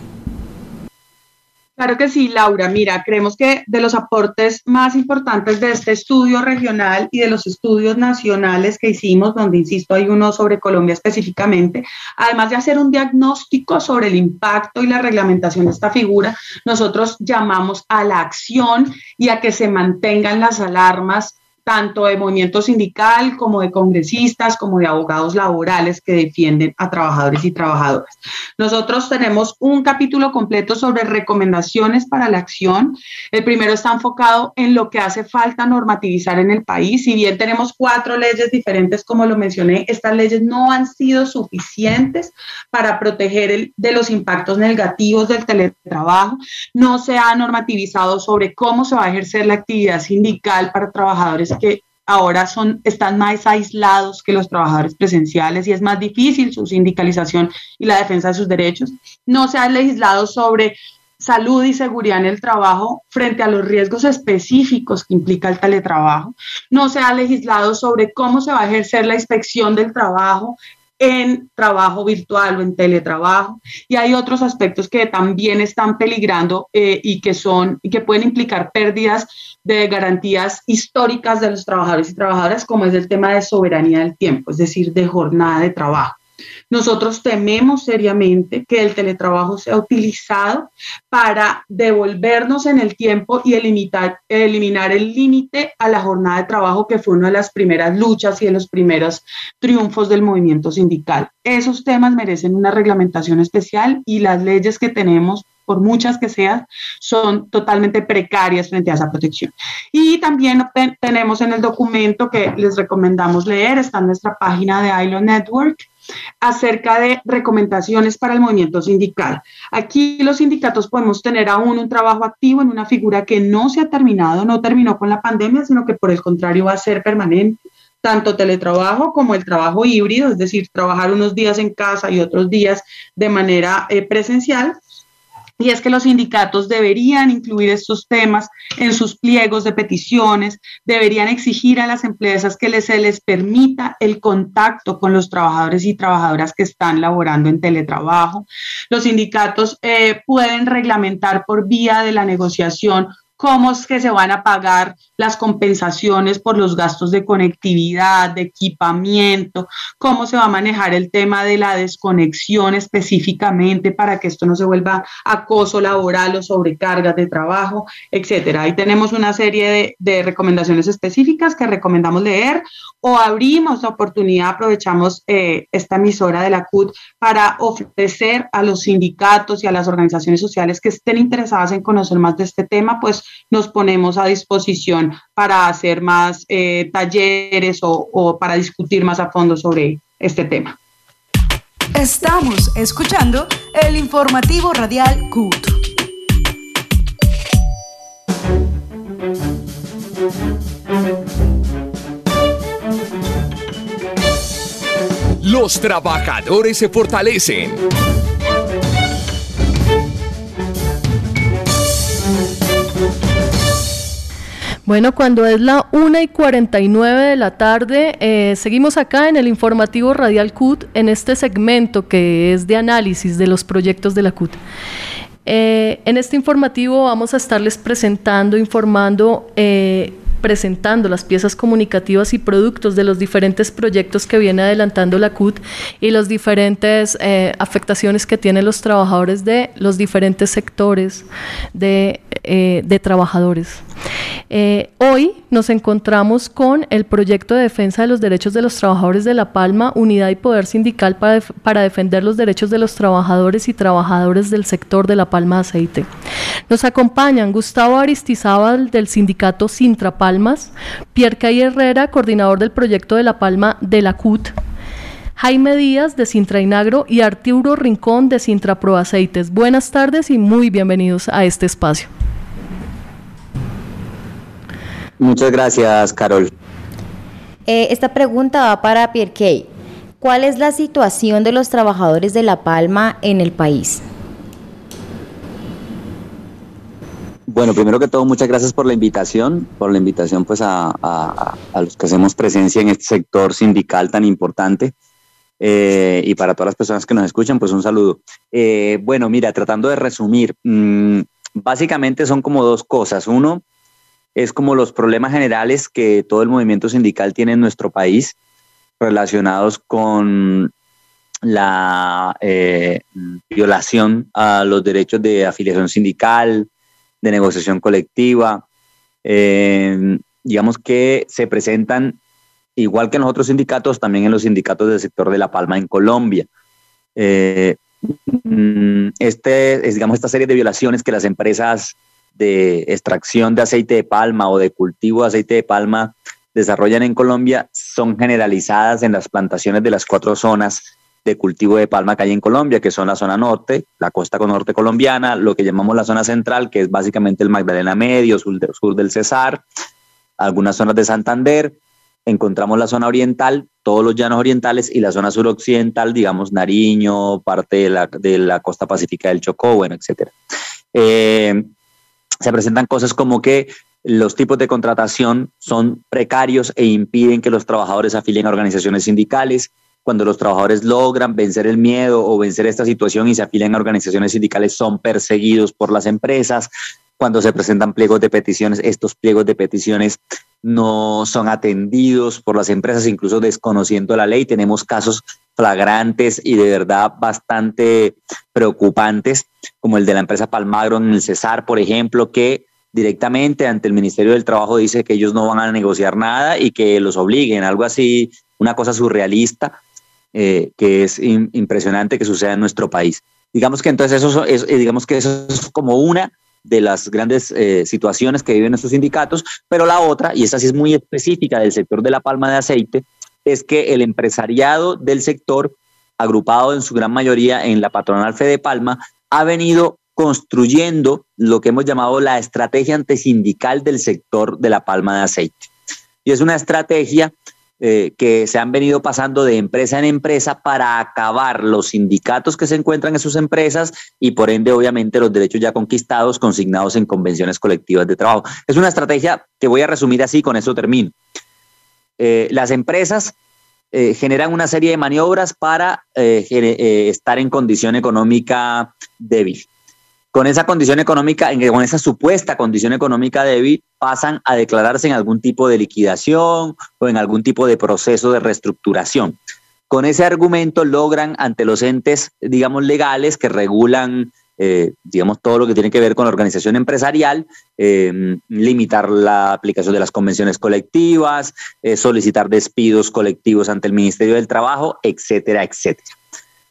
Claro que sí, Laura. Mira, creemos que de los aportes más importantes de este estudio regional y de los estudios nacionales que hicimos, donde, insisto, hay uno sobre Colombia específicamente, además de hacer un diagnóstico sobre el impacto y la reglamentación de esta figura, nosotros llamamos a la acción y a que se mantengan las alarmas tanto de movimiento sindical como de congresistas, como de abogados laborales que defienden a trabajadores y trabajadoras. Nosotros tenemos un capítulo completo sobre recomendaciones para la acción. El primero está enfocado en lo que hace falta normativizar en el país. Si bien tenemos cuatro leyes diferentes, como lo mencioné, estas leyes no han sido suficientes para proteger el, de los impactos negativos del teletrabajo. No se ha normativizado sobre cómo se va a ejercer la actividad sindical para trabajadores que ahora son, están más aislados que los trabajadores presenciales y es más difícil su sindicalización y la defensa de sus derechos. No se ha legislado sobre salud y seguridad en el trabajo frente a los riesgos específicos que implica el teletrabajo. No se ha legislado sobre cómo se va a ejercer la inspección del trabajo en trabajo virtual o en teletrabajo. Y hay otros aspectos que también están peligrando eh, y que son y que pueden implicar pérdidas de garantías históricas de los trabajadores y trabajadoras, como es el tema de soberanía del tiempo, es decir, de jornada de trabajo. Nosotros tememos seriamente que el teletrabajo sea utilizado para devolvernos en el tiempo y eliminar, eliminar el límite a la jornada de trabajo, que fue una de las primeras luchas y de los primeros triunfos del movimiento sindical. Esos temas merecen una reglamentación especial y las leyes que tenemos por muchas que sean, son totalmente precarias frente a esa protección. Y también tenemos en el documento que les recomendamos leer, está en nuestra página de ILO Network, acerca de recomendaciones para el movimiento sindical. Aquí los sindicatos podemos tener aún un trabajo activo en una figura que no se ha terminado, no terminó con la pandemia, sino que por el contrario va a ser permanente tanto teletrabajo como el trabajo híbrido, es decir, trabajar unos días en casa y otros días de manera eh, presencial y es que los sindicatos deberían incluir estos temas en sus pliegos de peticiones, deberían exigir a las empresas que se les permita el contacto con los trabajadores y trabajadoras que están laborando en teletrabajo. Los sindicatos eh, pueden reglamentar por vía de la negociación cómo es que se van a pagar las compensaciones por los gastos de conectividad, de equipamiento, cómo se va a manejar el tema de la desconexión específicamente para que esto no se vuelva acoso laboral o sobrecargas de trabajo, etcétera. Ahí tenemos una serie de, recomendaciones específicas que recomendamos leer o abrimos la oportunidad, aprovechamos eh, esta emisora de la CUT para ofrecer a los sindicatos y a las organizaciones sociales que estén interesadas en conocer más de este tema, pues nos ponemos a disposición para hacer más eh, talleres o, o para discutir más a fondo sobre este tema. Estamos escuchando el informativo radial CUT. Los trabajadores se fortalecen. Bueno, cuando es la 1 y 49 de la tarde, eh, seguimos acá en el informativo Radial CUT en este segmento que es de análisis de los proyectos de la CUT. Eh, en este informativo vamos a estarles presentando, informando eh, presentando las piezas comunicativas y productos de los diferentes proyectos que viene adelantando la CUT y las diferentes eh, afectaciones que tienen los trabajadores de los diferentes sectores de, eh, de trabajadores. Eh, hoy nos encontramos con el proyecto de defensa de los derechos de los trabajadores de La Palma, Unidad y Poder Sindical para, para defender los derechos de los trabajadores y trabajadores del sector de La Palma Aceite. Nos acompañan Gustavo Aristizábal del sindicato Sintra Palmas, Pierre Cay Herrera, coordinador del proyecto de La Palma de la CUT, Jaime Díaz de Sintra Inagro y Arturo Rincón de Sintra Pro Aceites. Buenas tardes y muy bienvenidos a este espacio. Muchas gracias, Carol. Eh, esta pregunta va para Pierre Kay. ¿Cuál es la situación de los trabajadores de La Palma en el país? Bueno, primero que todo, muchas gracias por la invitación, por la invitación pues a, los que hacemos presencia en este sector sindical tan importante. Eh, y para todas las personas que nos escuchan, pues un saludo. Eh, bueno, mira, tratando de resumir, mm, básicamente son como dos cosas. Uno es como los problemas generales que todo el movimiento sindical tiene en nuestro país relacionados con la eh, violación a los derechos de afiliación sindical, de negociación colectiva, eh, digamos que se presentan igual que en los otros sindicatos, también en los sindicatos del sector de La Palma en Colombia. Eh, mm, este, es, digamos, esta serie de violaciones que las empresas de extracción de aceite de palma o de cultivo de aceite de palma desarrollan en Colombia son generalizadas en las plantaciones de las cuatro zonas de cultivo de palma que hay en Colombia, que son la zona norte, la costa norte colombiana, lo que llamamos la zona central, que es básicamente el Magdalena Medio, sur, sur del Cesar, algunas zonas de Santander, encontramos la zona oriental, todos los llanos orientales y la zona suroccidental, digamos Nariño, parte de la, de la costa pacífica del Chocó, bueno, etc. Eh, se presentan cosas como que los tipos de contratación son precarios e impiden que los trabajadores afilien a organizaciones sindicales, cuando los trabajadores logran vencer el miedo o vencer esta situación y se afilian a organizaciones sindicales, son perseguidos por las empresas. Cuando se presentan pliegos de peticiones, estos pliegos de peticiones no son atendidos por las empresas, incluso desconociendo la ley. Tenemos casos flagrantes y de verdad bastante preocupantes, como el de la empresa Palmagro en el Cesar, por ejemplo, que directamente ante el Ministerio del Trabajo dice que ellos no van a negociar nada y que los obliguen, algo así, una cosa surrealista eh, que es impresionante que suceda en nuestro país. Digamos que entonces eso es, eh, digamos que eso es como una de las grandes eh, situaciones que viven estos sindicatos, pero la otra, y esa sí es muy específica del sector de la palma de aceite, es que el empresariado del sector, agrupado en su gran mayoría en la patronal Fede Palma, ha venido construyendo lo que hemos llamado la estrategia antisindical del sector de la palma de aceite. Y es una estrategia eh, que se han venido pasando de empresa en empresa para acabar los sindicatos que se encuentran en sus empresas y por ende obviamente los derechos ya conquistados consignados en convenciones colectivas de trabajo. Es una estrategia que voy a resumir así, con eso termino. Eh, las empresas eh, generan una serie de maniobras para estar en condición económica débil con esa condición económica, con esa supuesta condición económica débil, pasan a declararse en algún tipo de liquidación o en algún tipo de proceso de reestructuración. Con ese argumento logran ante los entes, digamos, legales que regulan, eh, digamos, todo lo que tiene que ver con la organización empresarial, eh, limitar la aplicación de las convenciones colectivas, eh, solicitar despidos colectivos ante el Ministerio del Trabajo, etcétera, etcétera.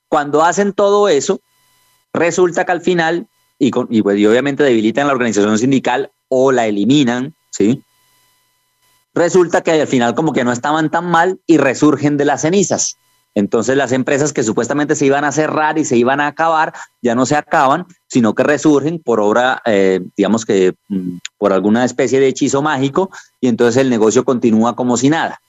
Cuando hacen todo eso, resulta que al final y, pues, y, obviamente debilitan la organización sindical o la eliminan, ¿sí? Resulta que al final como que no estaban tan mal y resurgen de las cenizas. Entonces las empresas que supuestamente se iban a cerrar y se iban a acabar, ya no se acaban, sino que resurgen por obra, eh, digamos que mm, por alguna especie de hechizo mágico, y entonces el negocio continúa como si nada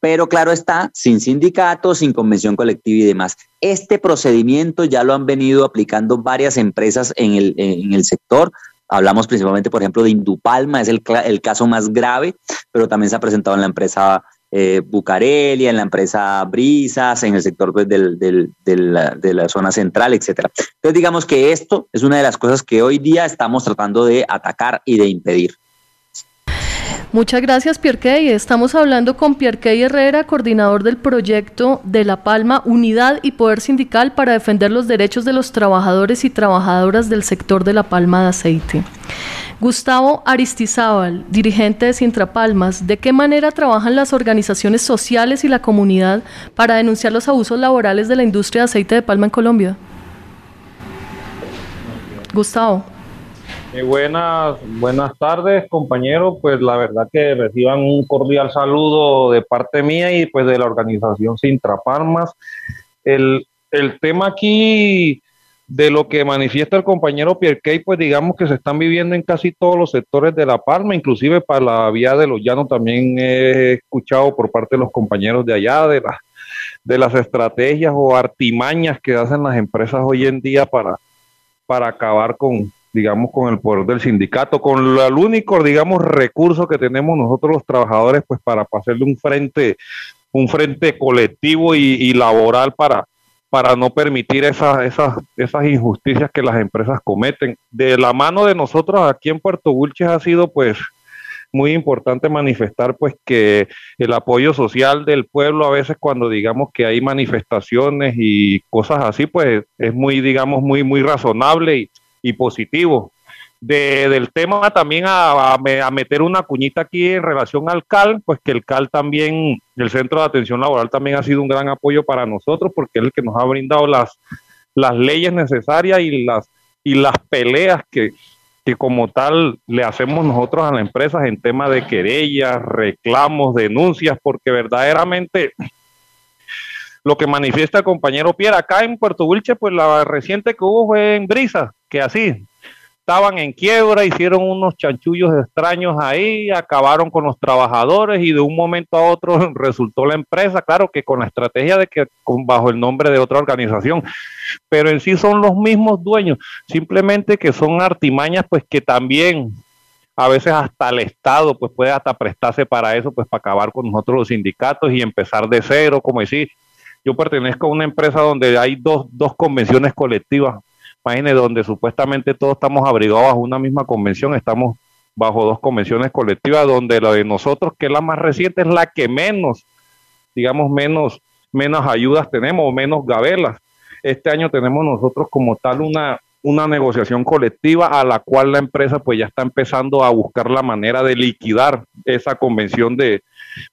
pero claro está, sin sindicatos, sin convención colectiva y demás. Este procedimiento ya lo han venido aplicando varias empresas en el, sector. Hablamos principalmente, por ejemplo, de Indupalma, es el, caso más grave, pero también se ha presentado en la empresa eh, Bucarelia, en la empresa Brisas, en el sector pues, del, de la zona central, etcétera. Entonces, digamos que esto es una de las cosas que hoy día estamos tratando de atacar y de impedir. Muchas gracias, Pierkey. Estamos hablando con Pierkey Herrera, coordinador del proyecto de La Palma, Unidad y Poder Sindical para defender los derechos de los trabajadores y trabajadoras del sector de La Palma de Aceite. Gustavo Aristizábal, dirigente de Sintrapalmas, ¿de qué manera trabajan las organizaciones sociales y la comunidad para denunciar los abusos laborales de la industria de aceite de palma en Colombia? Gustavo. Buenas, buenas tardes, compañeros. Pues la verdad que reciban un cordial saludo de parte mía y pues de la organización Sintra Palmas. El, el tema aquí de lo que manifiesta el compañero Pierkey, pues digamos que se están viviendo en casi todos los sectores de La Palma, inclusive para la vía de los llanos también he escuchado por parte de los compañeros de allá, de, la, de las estrategias o artimañas que hacen las empresas hoy en día para, para acabar con, digamos, con el poder del sindicato, con el único, digamos, recurso que tenemos nosotros los trabajadores, pues para hacerle un frente, un frente colectivo y, laboral para, para no permitir esas, esas, esas injusticias que las empresas cometen. De la mano de nosotros aquí en Puerto Wilches ha sido pues muy importante manifestar pues que el apoyo social del pueblo a veces cuando digamos que hay manifestaciones y cosas así pues es muy digamos muy muy razonable y, y positivo. De, del tema también a, a, meter una cuñita aquí en relación al CAL, pues que el CAL también, el Centro de Atención Laboral también ha sido un gran apoyo para nosotros porque es el que nos ha brindado las, las leyes necesarias y las, y las peleas que, que como tal le hacemos nosotros a las empresas en tema de querellas, reclamos, denuncias, porque verdaderamente lo que manifiesta el compañero Pierre acá en Puerto Wilche, pues la reciente que hubo fue en Brisa, que así estaban en quiebra, hicieron unos chanchullos extraños ahí, acabaron con los trabajadores y de un momento a otro resultó la empresa, claro que con la estrategia de que bajo el nombre de otra organización, pero en sí son los mismos dueños, simplemente que son artimañas pues que también a veces hasta el Estado pues puede hasta prestarse para eso, pues para acabar con nosotros los sindicatos y empezar de cero, como decir, yo pertenezco a una empresa donde hay dos, dos convenciones colectivas, imagínense, donde supuestamente todos estamos abrigados bajo una misma convención, estamos bajo dos convenciones colectivas, donde la de nosotros, que es la más reciente, es la que menos, digamos, menos, menos ayudas tenemos, menos gabelas. Este año tenemos nosotros como tal una, una negociación colectiva a la cual la empresa pues ya está empezando a buscar la manera de liquidar esa convención de,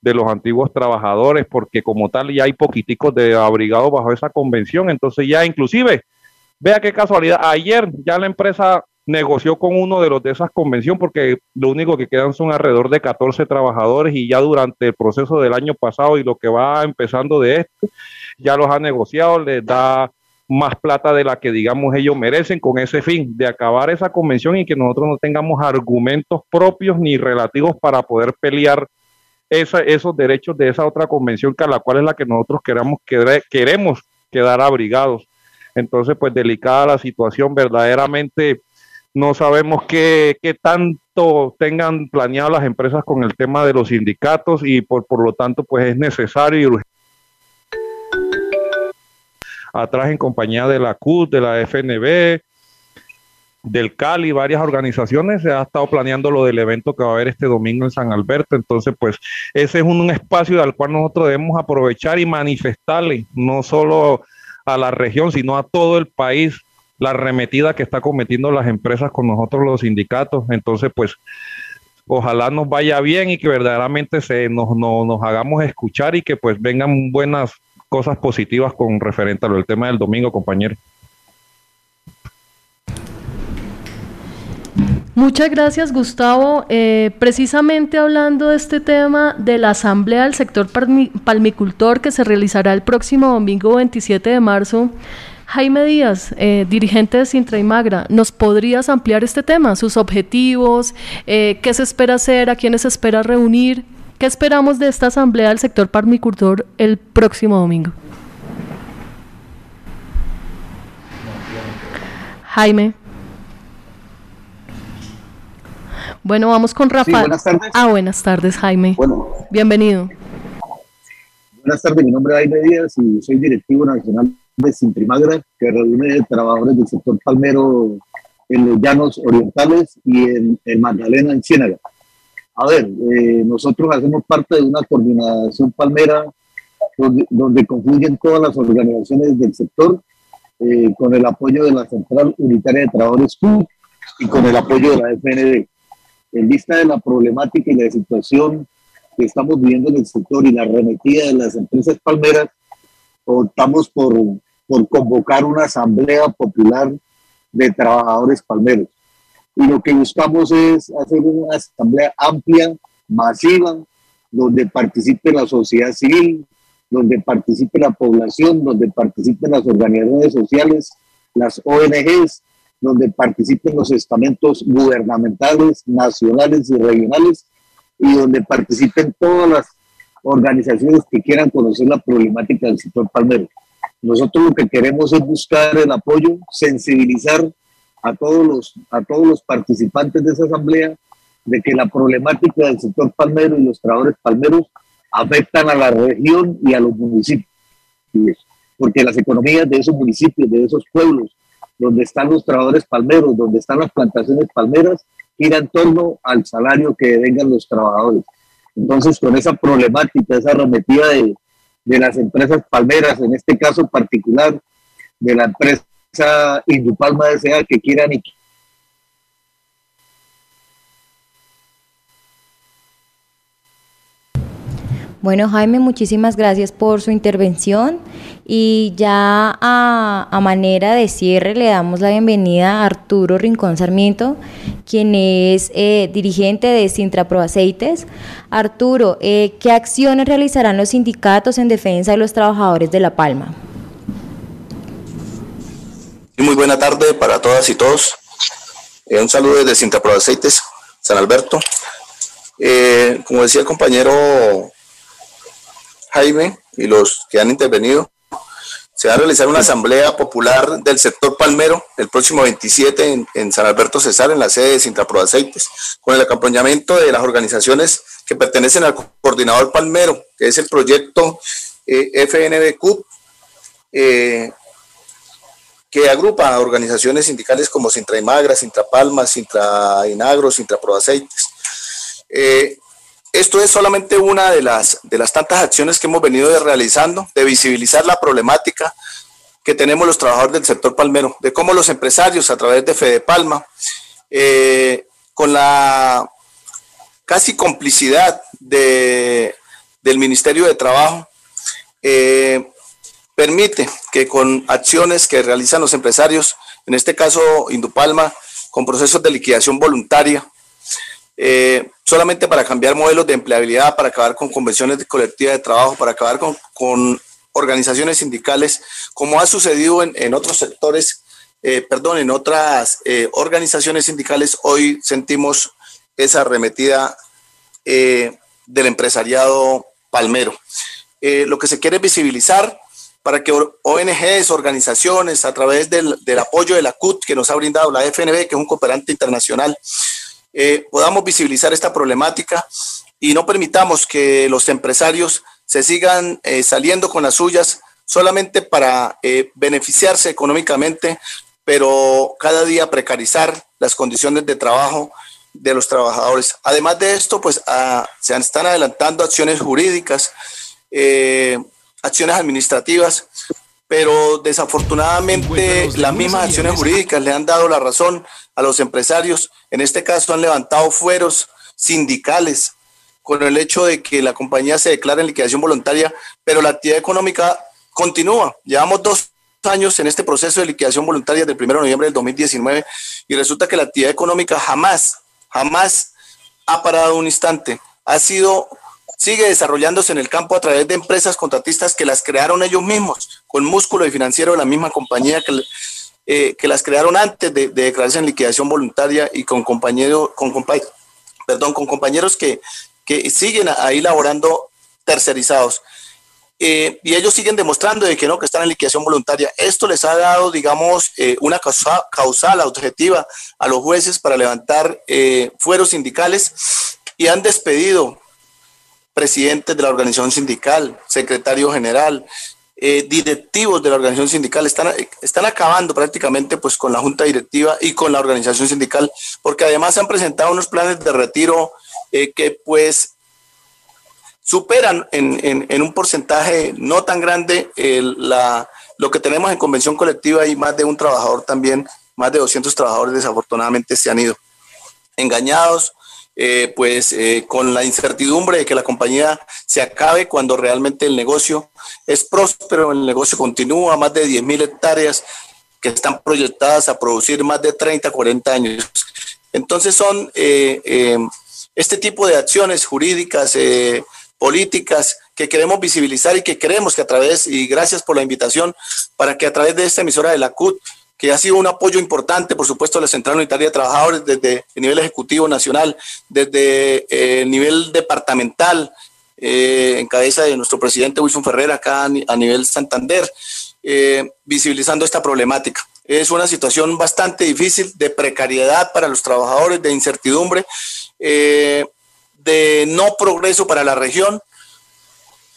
de los antiguos trabajadores, porque como tal ya hay poquiticos de abrigados bajo esa convención, entonces ya inclusive, vea qué casualidad, ayer ya la empresa negoció con uno de los de esas convenciones porque lo único que quedan son alrededor de 14 trabajadores y ya durante el proceso del año pasado y lo que va empezando de este, ya los ha negociado, les da más plata de la que digamos ellos merecen con ese fin de acabar esa convención y que nosotros no tengamos argumentos propios ni relativos para poder pelear esos derechos de esa otra convención que a la cual es la que nosotros queramos, queremos quedar abrigados. Entonces, pues delicada la situación, verdaderamente no sabemos qué, qué tanto tengan planeado las empresas con el tema de los sindicatos y por, por lo tanto, pues es necesario y urgente atrás en compañía de la CUT, de la FNB, del Cali, varias organizaciones, se ha estado planeando lo del evento que va a haber este domingo en San Alberto. Entonces, pues ese es un, espacio al cual nosotros debemos aprovechar y manifestarle, no solo a la región, sino a todo el país, la arremetida que está cometiendo las empresas con nosotros los sindicatos. Entonces, pues ojalá nos vaya bien y que verdaderamente se nos, nos hagamos escuchar y que pues vengan buenas cosas positivas con referente al tema del domingo, compañero. Muchas gracias, Gustavo. Eh, precisamente hablando de este tema de la Asamblea del Sector Palmicultor que se realizará el próximo domingo 27 de marzo, Jaime Díaz, eh, dirigente de Sintra y Magra, ¿nos podrías ampliar este tema, sus objetivos, eh, qué se espera hacer, a quiénes se espera reunir? ¿Qué esperamos de esta asamblea del sector parmicultor el próximo domingo? Jaime. Bueno, vamos con Rafael. buenas tardes. Ah, buenas tardes, Jaime. Bueno. Bienvenido. Buenas tardes, mi nombre es Jaime Díaz y soy directivo nacional de Sintrimagra, que reúne trabajadores del sector palmero en los llanos orientales y en, en Magdalena, en Ciénaga. A ver, eh, nosotros hacemos parte de una coordinación palmera donde, confluyen todas las organizaciones del sector eh, con el apoyo de la Central Unitaria de Trabajadores Q y con el apoyo de la FND. En vista de la problemática y la situación que estamos viviendo en el sector y la arremetida de las empresas palmeras, optamos por, convocar una asamblea popular de trabajadores palmeros. Y lo que buscamos es hacer una asamblea amplia, masiva, donde participe la sociedad civil, donde participe la población, donde participen las organizaciones sociales, las ONGs, donde participen los estamentos gubernamentales, nacionales y regionales, y donde participen todas las organizaciones que quieran conocer la problemática del sector palmero. Nosotros lo que queremos es buscar el apoyo, sensibilizar a todos los, a todos los participantes de esa asamblea de que la problemática del sector palmero y los trabajadores palmeros afectan a la región y a los municipios, porque las economías de esos municipios, de esos pueblos, donde están los trabajadores palmeros, donde están las plantaciones palmeras, gira en torno al salario que vengan los trabajadores. Entonces, con esa problemática, esa arremetida de, de las empresas palmeras, en este caso particular, de la empresa Indupalma S.A. que quieran y Bueno, Jaime, muchísimas gracias por su intervención y ya a, manera de cierre le damos la bienvenida a Arturo Rincón Sarmiento, quien es eh, dirigente de Sintra Pro Aceites. Arturo, eh, ¿qué acciones realizarán los sindicatos en defensa de los trabajadores de La Palma? Muy buena tarde para todas y todos. Eh, un saludo desde Sintra Pro Aceites, San Alberto. como decía el compañero Jaime y los que han intervenido, se va a realizar una asamblea popular del sector palmero el próximo 27 en, San Alberto Cesar, en la sede de Sintrapro Aceites, con el acompañamiento de las organizaciones que pertenecen al coordinador palmero, que es el proyecto eh, FNBQ, eh, que agrupa a organizaciones sindicales como Sintra Imagra, Sintra Palma, Sintra Inagro, Sintra Pro Aceites. Eh, esto es solamente una de las, de las tantas acciones que hemos venido realizando, de visibilizar la problemática que tenemos los trabajadores del sector palmero, de cómo los empresarios a través de Fede Palma, eh, con la casi complicidad de, del Ministerio de Trabajo, eh, permite que con acciones que realizan los empresarios, en este caso Indupalma, con procesos de liquidación voluntaria, eh, solamente para cambiar modelos de empleabilidad, para acabar con convenciones colectivas de trabajo, para acabar con, organizaciones sindicales, como ha sucedido en, en otros sectores, eh, perdón, en otras eh, organizaciones sindicales, hoy sentimos esa arremetida del empresariado palmero. lo que se quiere es visibilizar para que ONGs, organizaciones, a través del, del, apoyo de la CUT que nos ha brindado la FNB, que es un cooperante internacional, eh, podamos visibilizar esta problemática y no permitamos que los empresarios se sigan eh, saliendo con las suyas solamente para eh, beneficiarse económicamente, pero cada día precarizar las condiciones de trabajo de los trabajadores. Además de esto, pues ah, se están adelantando acciones jurídicas, acciones administrativas pero desafortunadamente las mismas acciones jurídicas le han dado la razón a los empresarios. En este caso han levantado fueros sindicales con el hecho de que la compañía se declara en liquidación voluntaria, pero la actividad económica continúa. Llevamos dos años en este proceso de liquidación voluntaria del 1 de noviembre del 2019 y resulta que la actividad económica jamás, jamás ha parado un instante. Ha sido sigue desarrollándose en el campo a través de empresas contratistas que las crearon ellos mismos, con músculo y financiero de la misma compañía que, eh, que las crearon antes de, declararse en liquidación voluntaria y con compañeros, con, perdón, con compañeros que, que siguen ahí laborando tercerizados. Eh, y ellos siguen demostrando de que no, que están en liquidación voluntaria. Esto les ha dado, digamos, eh, una causa, causal objetiva a los jueces para levantar fueros sindicales y han despedido presidentes de la organización sindical, secretario general, eh, directivos de la organización sindical están, están acabando prácticamente pues con la junta directiva y con la organización sindical, porque además se han presentado unos planes de retiro eh, que pues superan en, en, un porcentaje no tan grande la, lo que tenemos en convención colectiva y más de un trabajador también, más de 200 trabajadores desafortunadamente se han ido engañados, eh, pues eh, con la incertidumbre de que la compañía se acabe cuando realmente el negocio es próspero, el negocio continúa, más de 10 mil hectáreas que están proyectadas a producir más de 30, 40 años. Entonces son eh, este tipo de acciones jurídicas, políticas que queremos visibilizar y que queremos que a través, y gracias por la invitación, para que a través de esta emisora de la CUT que ha sido un apoyo importante, por supuesto, a la Central Unitaria de Trabajadores desde el nivel ejecutivo nacional, desde eh, el nivel departamental, eh, en cabeza de nuestro presidente Wilson Ferrer acá a nivel Santander, eh, visibilizando esta problemática. Es una situación bastante difícil de precariedad para los trabajadores, de incertidumbre, eh, de no progreso para la región.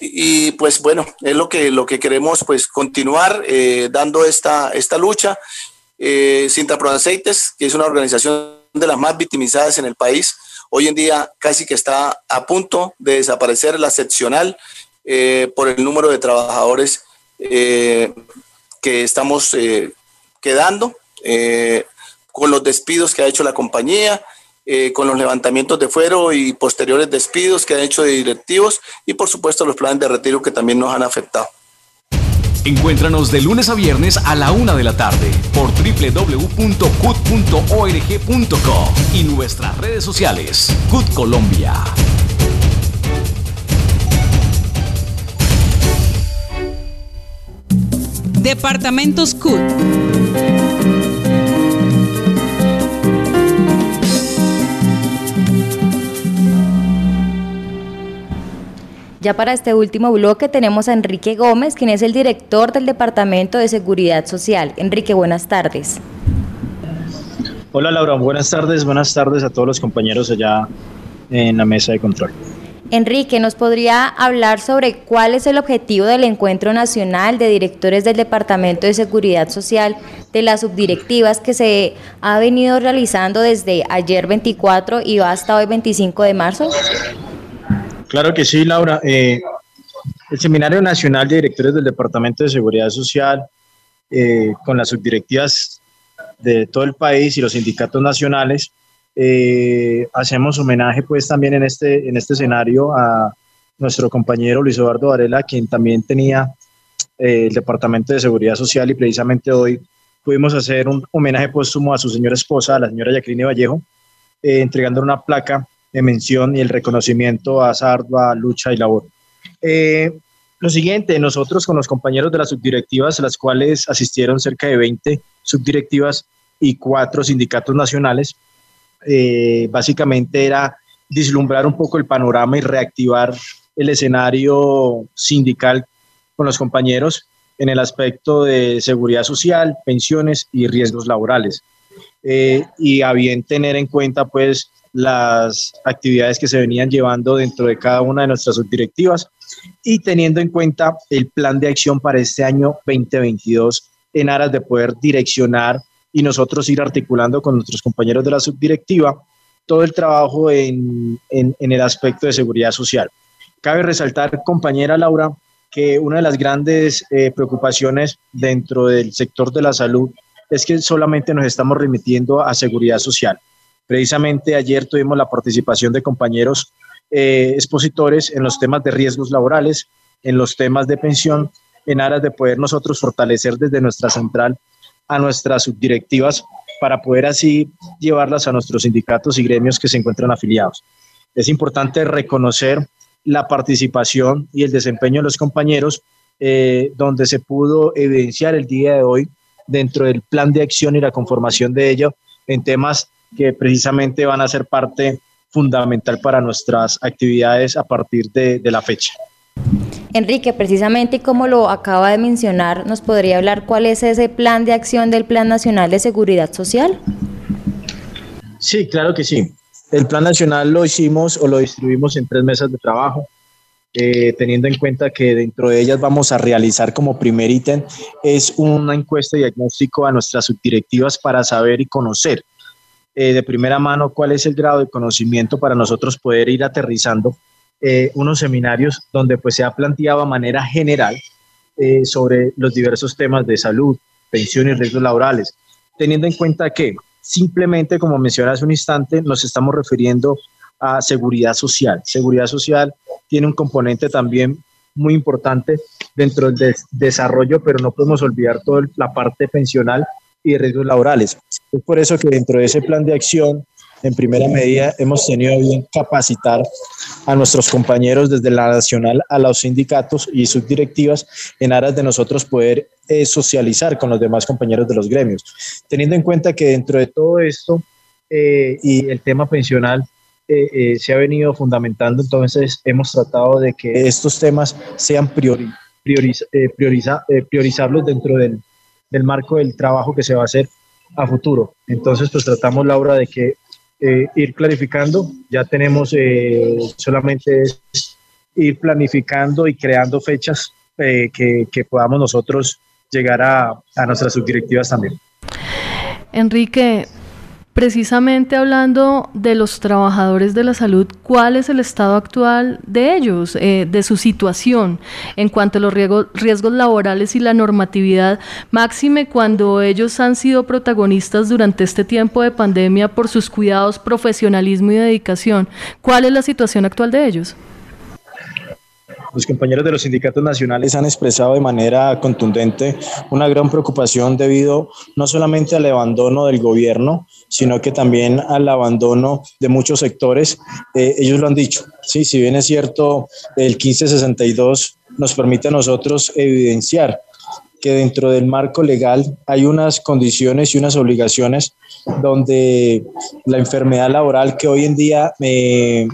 Y pues bueno, es lo que, lo que queremos pues continuar dando esta, esta lucha. Eh, Sintra Pro Aceites, que es una organización de las más victimizadas en el país, Hoy en día casi que está a punto de desaparecer la seccional eh, por el número de trabajadores eh, que estamos eh, quedando, con los despidos que ha hecho la compañía, con los levantamientos de fuero y posteriores despidos que han hecho de directivos y por supuesto los planes de retiro que también nos han afectado. Encuéntranos de lunes a viernes a la una de la tarde por www.cut.org.co y nuestras redes sociales. CUT Colombia. Departamentos CUT. Ya para este último bloque tenemos a Enrique Gómez, quien es el director del Departamento de Seguridad Social. Enrique, buenas tardes. Hola Laura, buenas tardes, buenas tardes a todos los compañeros allá en la mesa de control. Enrique, ¿nos podría hablar sobre cuál es el objetivo del Encuentro Nacional de Directores del Departamento de Seguridad Social de las subdirectivas que se ha venido realizando desde ayer 24 y va hasta hoy 25 de marzo? Claro que sí, Laura. Eh, el Seminario Nacional de Directores del Departamento de Seguridad Social, eh, con las subdirectivas de todo el país y los sindicatos nacionales, eh, hacemos homenaje pues también en este, en este escenario a nuestro compañero Luis Eduardo Varela, quien también tenía el Departamento de Seguridad Social y precisamente hoy pudimos hacer un homenaje póstumo a su señora esposa, a la señora Jacqueline Vallejo, entregando una placa de mención y el reconocimiento a esa ardua lucha y labor. Eh, lo siguiente, nosotros con los compañeros de las subdirectivas, las cuales asistieron cerca de 20 subdirectivas y cuatro sindicatos nacionales, eh, básicamente era vislumbrar un poco el panorama y reactivar el escenario sindical con los compañeros en el aspecto de seguridad social, pensiones y riesgos laborales. Eh, y a bien tener en cuenta pues las actividades que se venían llevando dentro de cada una de nuestras subdirectivas y teniendo en cuenta el plan de acción para este año 2022 en aras de poder direccionar y nosotros ir articulando con nuestros compañeros de la subdirectiva todo el trabajo en, en, el aspecto de seguridad social. Cabe resaltar, compañera Laura, que una de las grandes eh, preocupaciones dentro del sector de la salud es que solamente nos estamos remitiendo a seguridad social. Precisamente ayer tuvimos la participación de compañeros eh, expositores en los temas de riesgos laborales, en los temas de pensión, en aras de poder nosotros fortalecer desde nuestra central a nuestras subdirectivas para poder así llevarlas a nuestros sindicatos y gremios que se encuentran afiliados. Es importante reconocer la participación y el desempeño de los compañeros, eh, donde se pudo evidenciar el día de hoy dentro del plan de acción y la conformación de ello en temas que precisamente van a ser parte fundamental para nuestras actividades a partir de, la fecha. Enrique, precisamente como lo acaba de mencionar, ¿nos podría hablar cuál es ese plan de acción del Plan Nacional de Seguridad Social? Sí, claro que sí. El Plan Nacional lo hicimos o lo distribuimos en tres mesas de trabajo, eh, teniendo en cuenta que dentro de ellas vamos a realizar como primer ítem es una encuesta de diagnóstico a nuestras subdirectivas para saber y conocer eh, de primera mano cuál es el grado de conocimiento para nosotros poder ir aterrizando eh, unos seminarios donde pues se ha planteado a manera general eh, sobre los diversos temas de salud, pensión y riesgos laborales, teniendo en cuenta que simplemente, como mencioné hace un instante, nos estamos refiriendo a seguridad social. Seguridad social tiene un componente también muy importante dentro del desarrollo, pero no podemos olvidar toda la parte pensional y riesgos laborales. Es por eso que dentro de ese plan de acción, en primera medida, hemos tenido bien capacitar a nuestros compañeros desde la nacional a los sindicatos y sus directivas en aras de nosotros poder eh, socializar con los demás compañeros de los gremios. Teniendo en cuenta que dentro de todo esto eh, y el tema pensional, eh, se ha venido fundamentando, entonces hemos tratado de que estos temas sean priori, prioriza, priorizarlos dentro del, del marco del trabajo que se va a hacer a futuro. Entonces, pues tratamos, Laura, de que eh, ir clarificando, ya tenemos eh, solamente ir planificando y creando fechas eh, que, que, podamos nosotros llegar a, a nuestras subdirectivas también. Enrique, precisamente hablando de los trabajadores de la salud, ¿cuál es el estado actual de ellos, eh, de su situación en cuanto a los riesgos, riesgos laborales y la normatividad, máxime cuando ellos han sido protagonistas durante este tiempo de pandemia por sus cuidados, profesionalismo y dedicación? ¿Cuál es la situación actual de ellos? Los compañeros de los sindicatos nacionales han expresado de manera contundente una gran preocupación debido no solamente al abandono del gobierno, sino que también al abandono de muchos sectores. Eh, ellos lo han dicho, sí, si bien es cierto, el 1562 nos permite a nosotros evidenciar que dentro del marco legal hay unas condiciones y unas obligaciones donde la enfermedad laboral que hoy en día eh,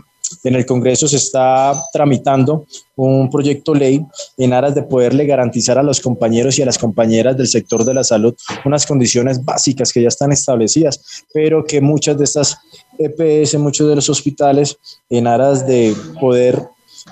en el Congreso se está tramitando un proyecto ley en aras de poderle garantizar a los compañeros y a las compañeras del sector de la salud unas condiciones básicas que ya están establecidas, pero que muchas de estas EPS, muchos de los hospitales, en aras de poder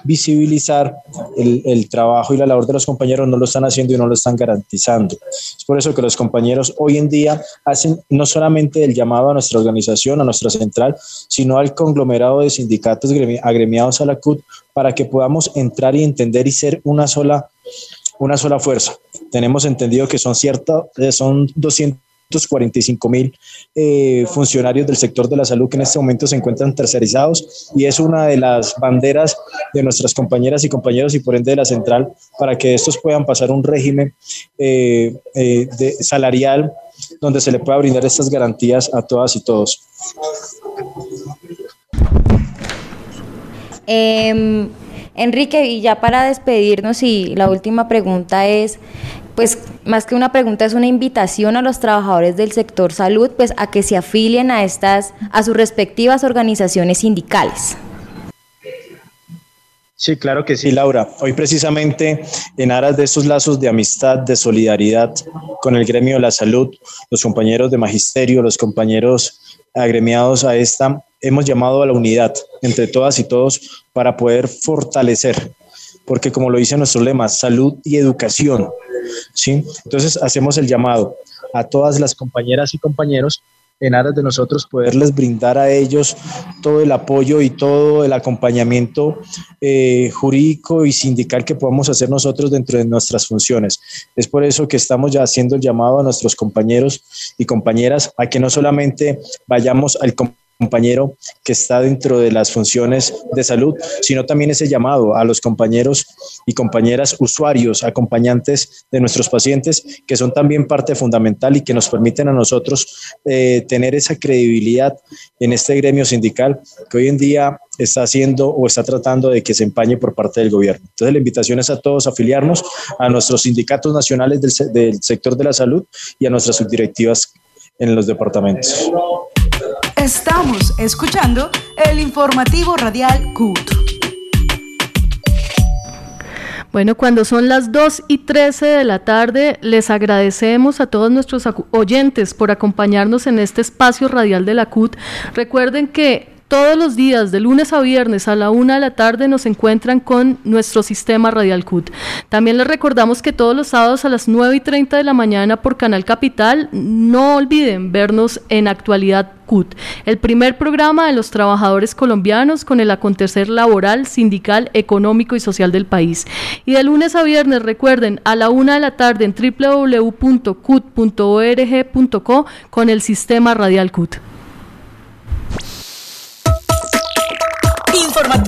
visibilizar el, trabajo y la labor de los compañeros, no lo están haciendo y no lo están garantizando. Es por eso que los compañeros hoy en día hacen no solamente el llamado a nuestra organización, a nuestra central, sino al conglomerado de sindicatos agremiados a la CUT para que podamos entrar y entender y ser una sola, una sola fuerza. Tenemos entendido que son ciertas, son 200 45 mil eh, funcionarios del sector de la salud que en este momento se encuentran tercerizados y es una de las banderas de nuestras compañeras y compañeros y por ende de la central para que estos puedan pasar un régimen eh, eh, salarial donde se le pueda brindar estas garantías a todas y todos. Em, Enrique, y ya para despedirnos, y la última pregunta es, pues más que una pregunta, es una invitación a los trabajadores del sector salud, pues a que se afilien a estas, a sus respectivas organizaciones sindicales. Sí, claro que sí, Laura. Hoy precisamente en aras de estos lazos de amistad, de solidaridad con el gremio de la salud, los compañeros de magisterio, los compañeros agremiados a esta, hemos llamado a la unidad entre todas y todos para poder fortalecer, porque como lo dice nuestro lema, salud y educación ¿sí? Entonces hacemos el llamado a todas las compañeras y compañeros en aras de nosotros poderles brindar a ellos todo el apoyo y todo el acompañamiento eh, jurídico y sindical que podamos hacer nosotros dentro de nuestras funciones. Es por eso que estamos ya haciendo el llamado a nuestros compañeros y compañeras a que no solamente vayamos al compañero que está dentro de las funciones de salud, sino también ese llamado a los compañeros y compañeras usuarios, acompañantes de nuestros pacientes, que son también parte fundamental y que nos permiten a nosotros eh, tener esa credibilidad en este gremio sindical que hoy en día está haciendo o está tratando de que se empañe por parte del gobierno. Entonces la invitación es a todos afiliarnos a nuestros sindicatos nacionales del, del sector de la salud y a nuestras subdirectivas en los departamentos. Estamos escuchando el informativo radial CUT. Bueno, cuando son las 2 y 13 de la tarde, les agradecemos a todos nuestros oyentes por acompañarnos en este espacio radial de la CUT. Recuerden que todos los días, de lunes a viernes a la una de la tarde, nos encuentran con nuestro sistema Radial CUT. También les recordamos que todos los sábados a las 9 y 30 de la mañana por Canal Capital, no olviden vernos en Actualidad CUT, el primer programa de los trabajadores colombianos con el acontecer laboral, sindical, económico y social del país. Y de lunes a viernes, recuerden, a la una de la tarde en www.cut.org.co con el sistema Radial CUT.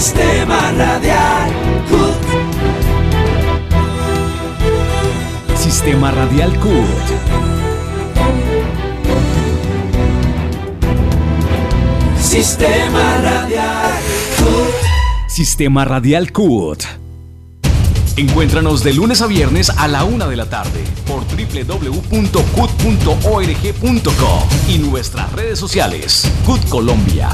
Sistema Radial CUT. Sistema Radial CUT. Sistema Radial CUT. Sistema Radial CUT. Encuéntranos de lunes a viernes a la una de la tarde por www.cut.org.co y nuestras redes sociales. CUT Colombia.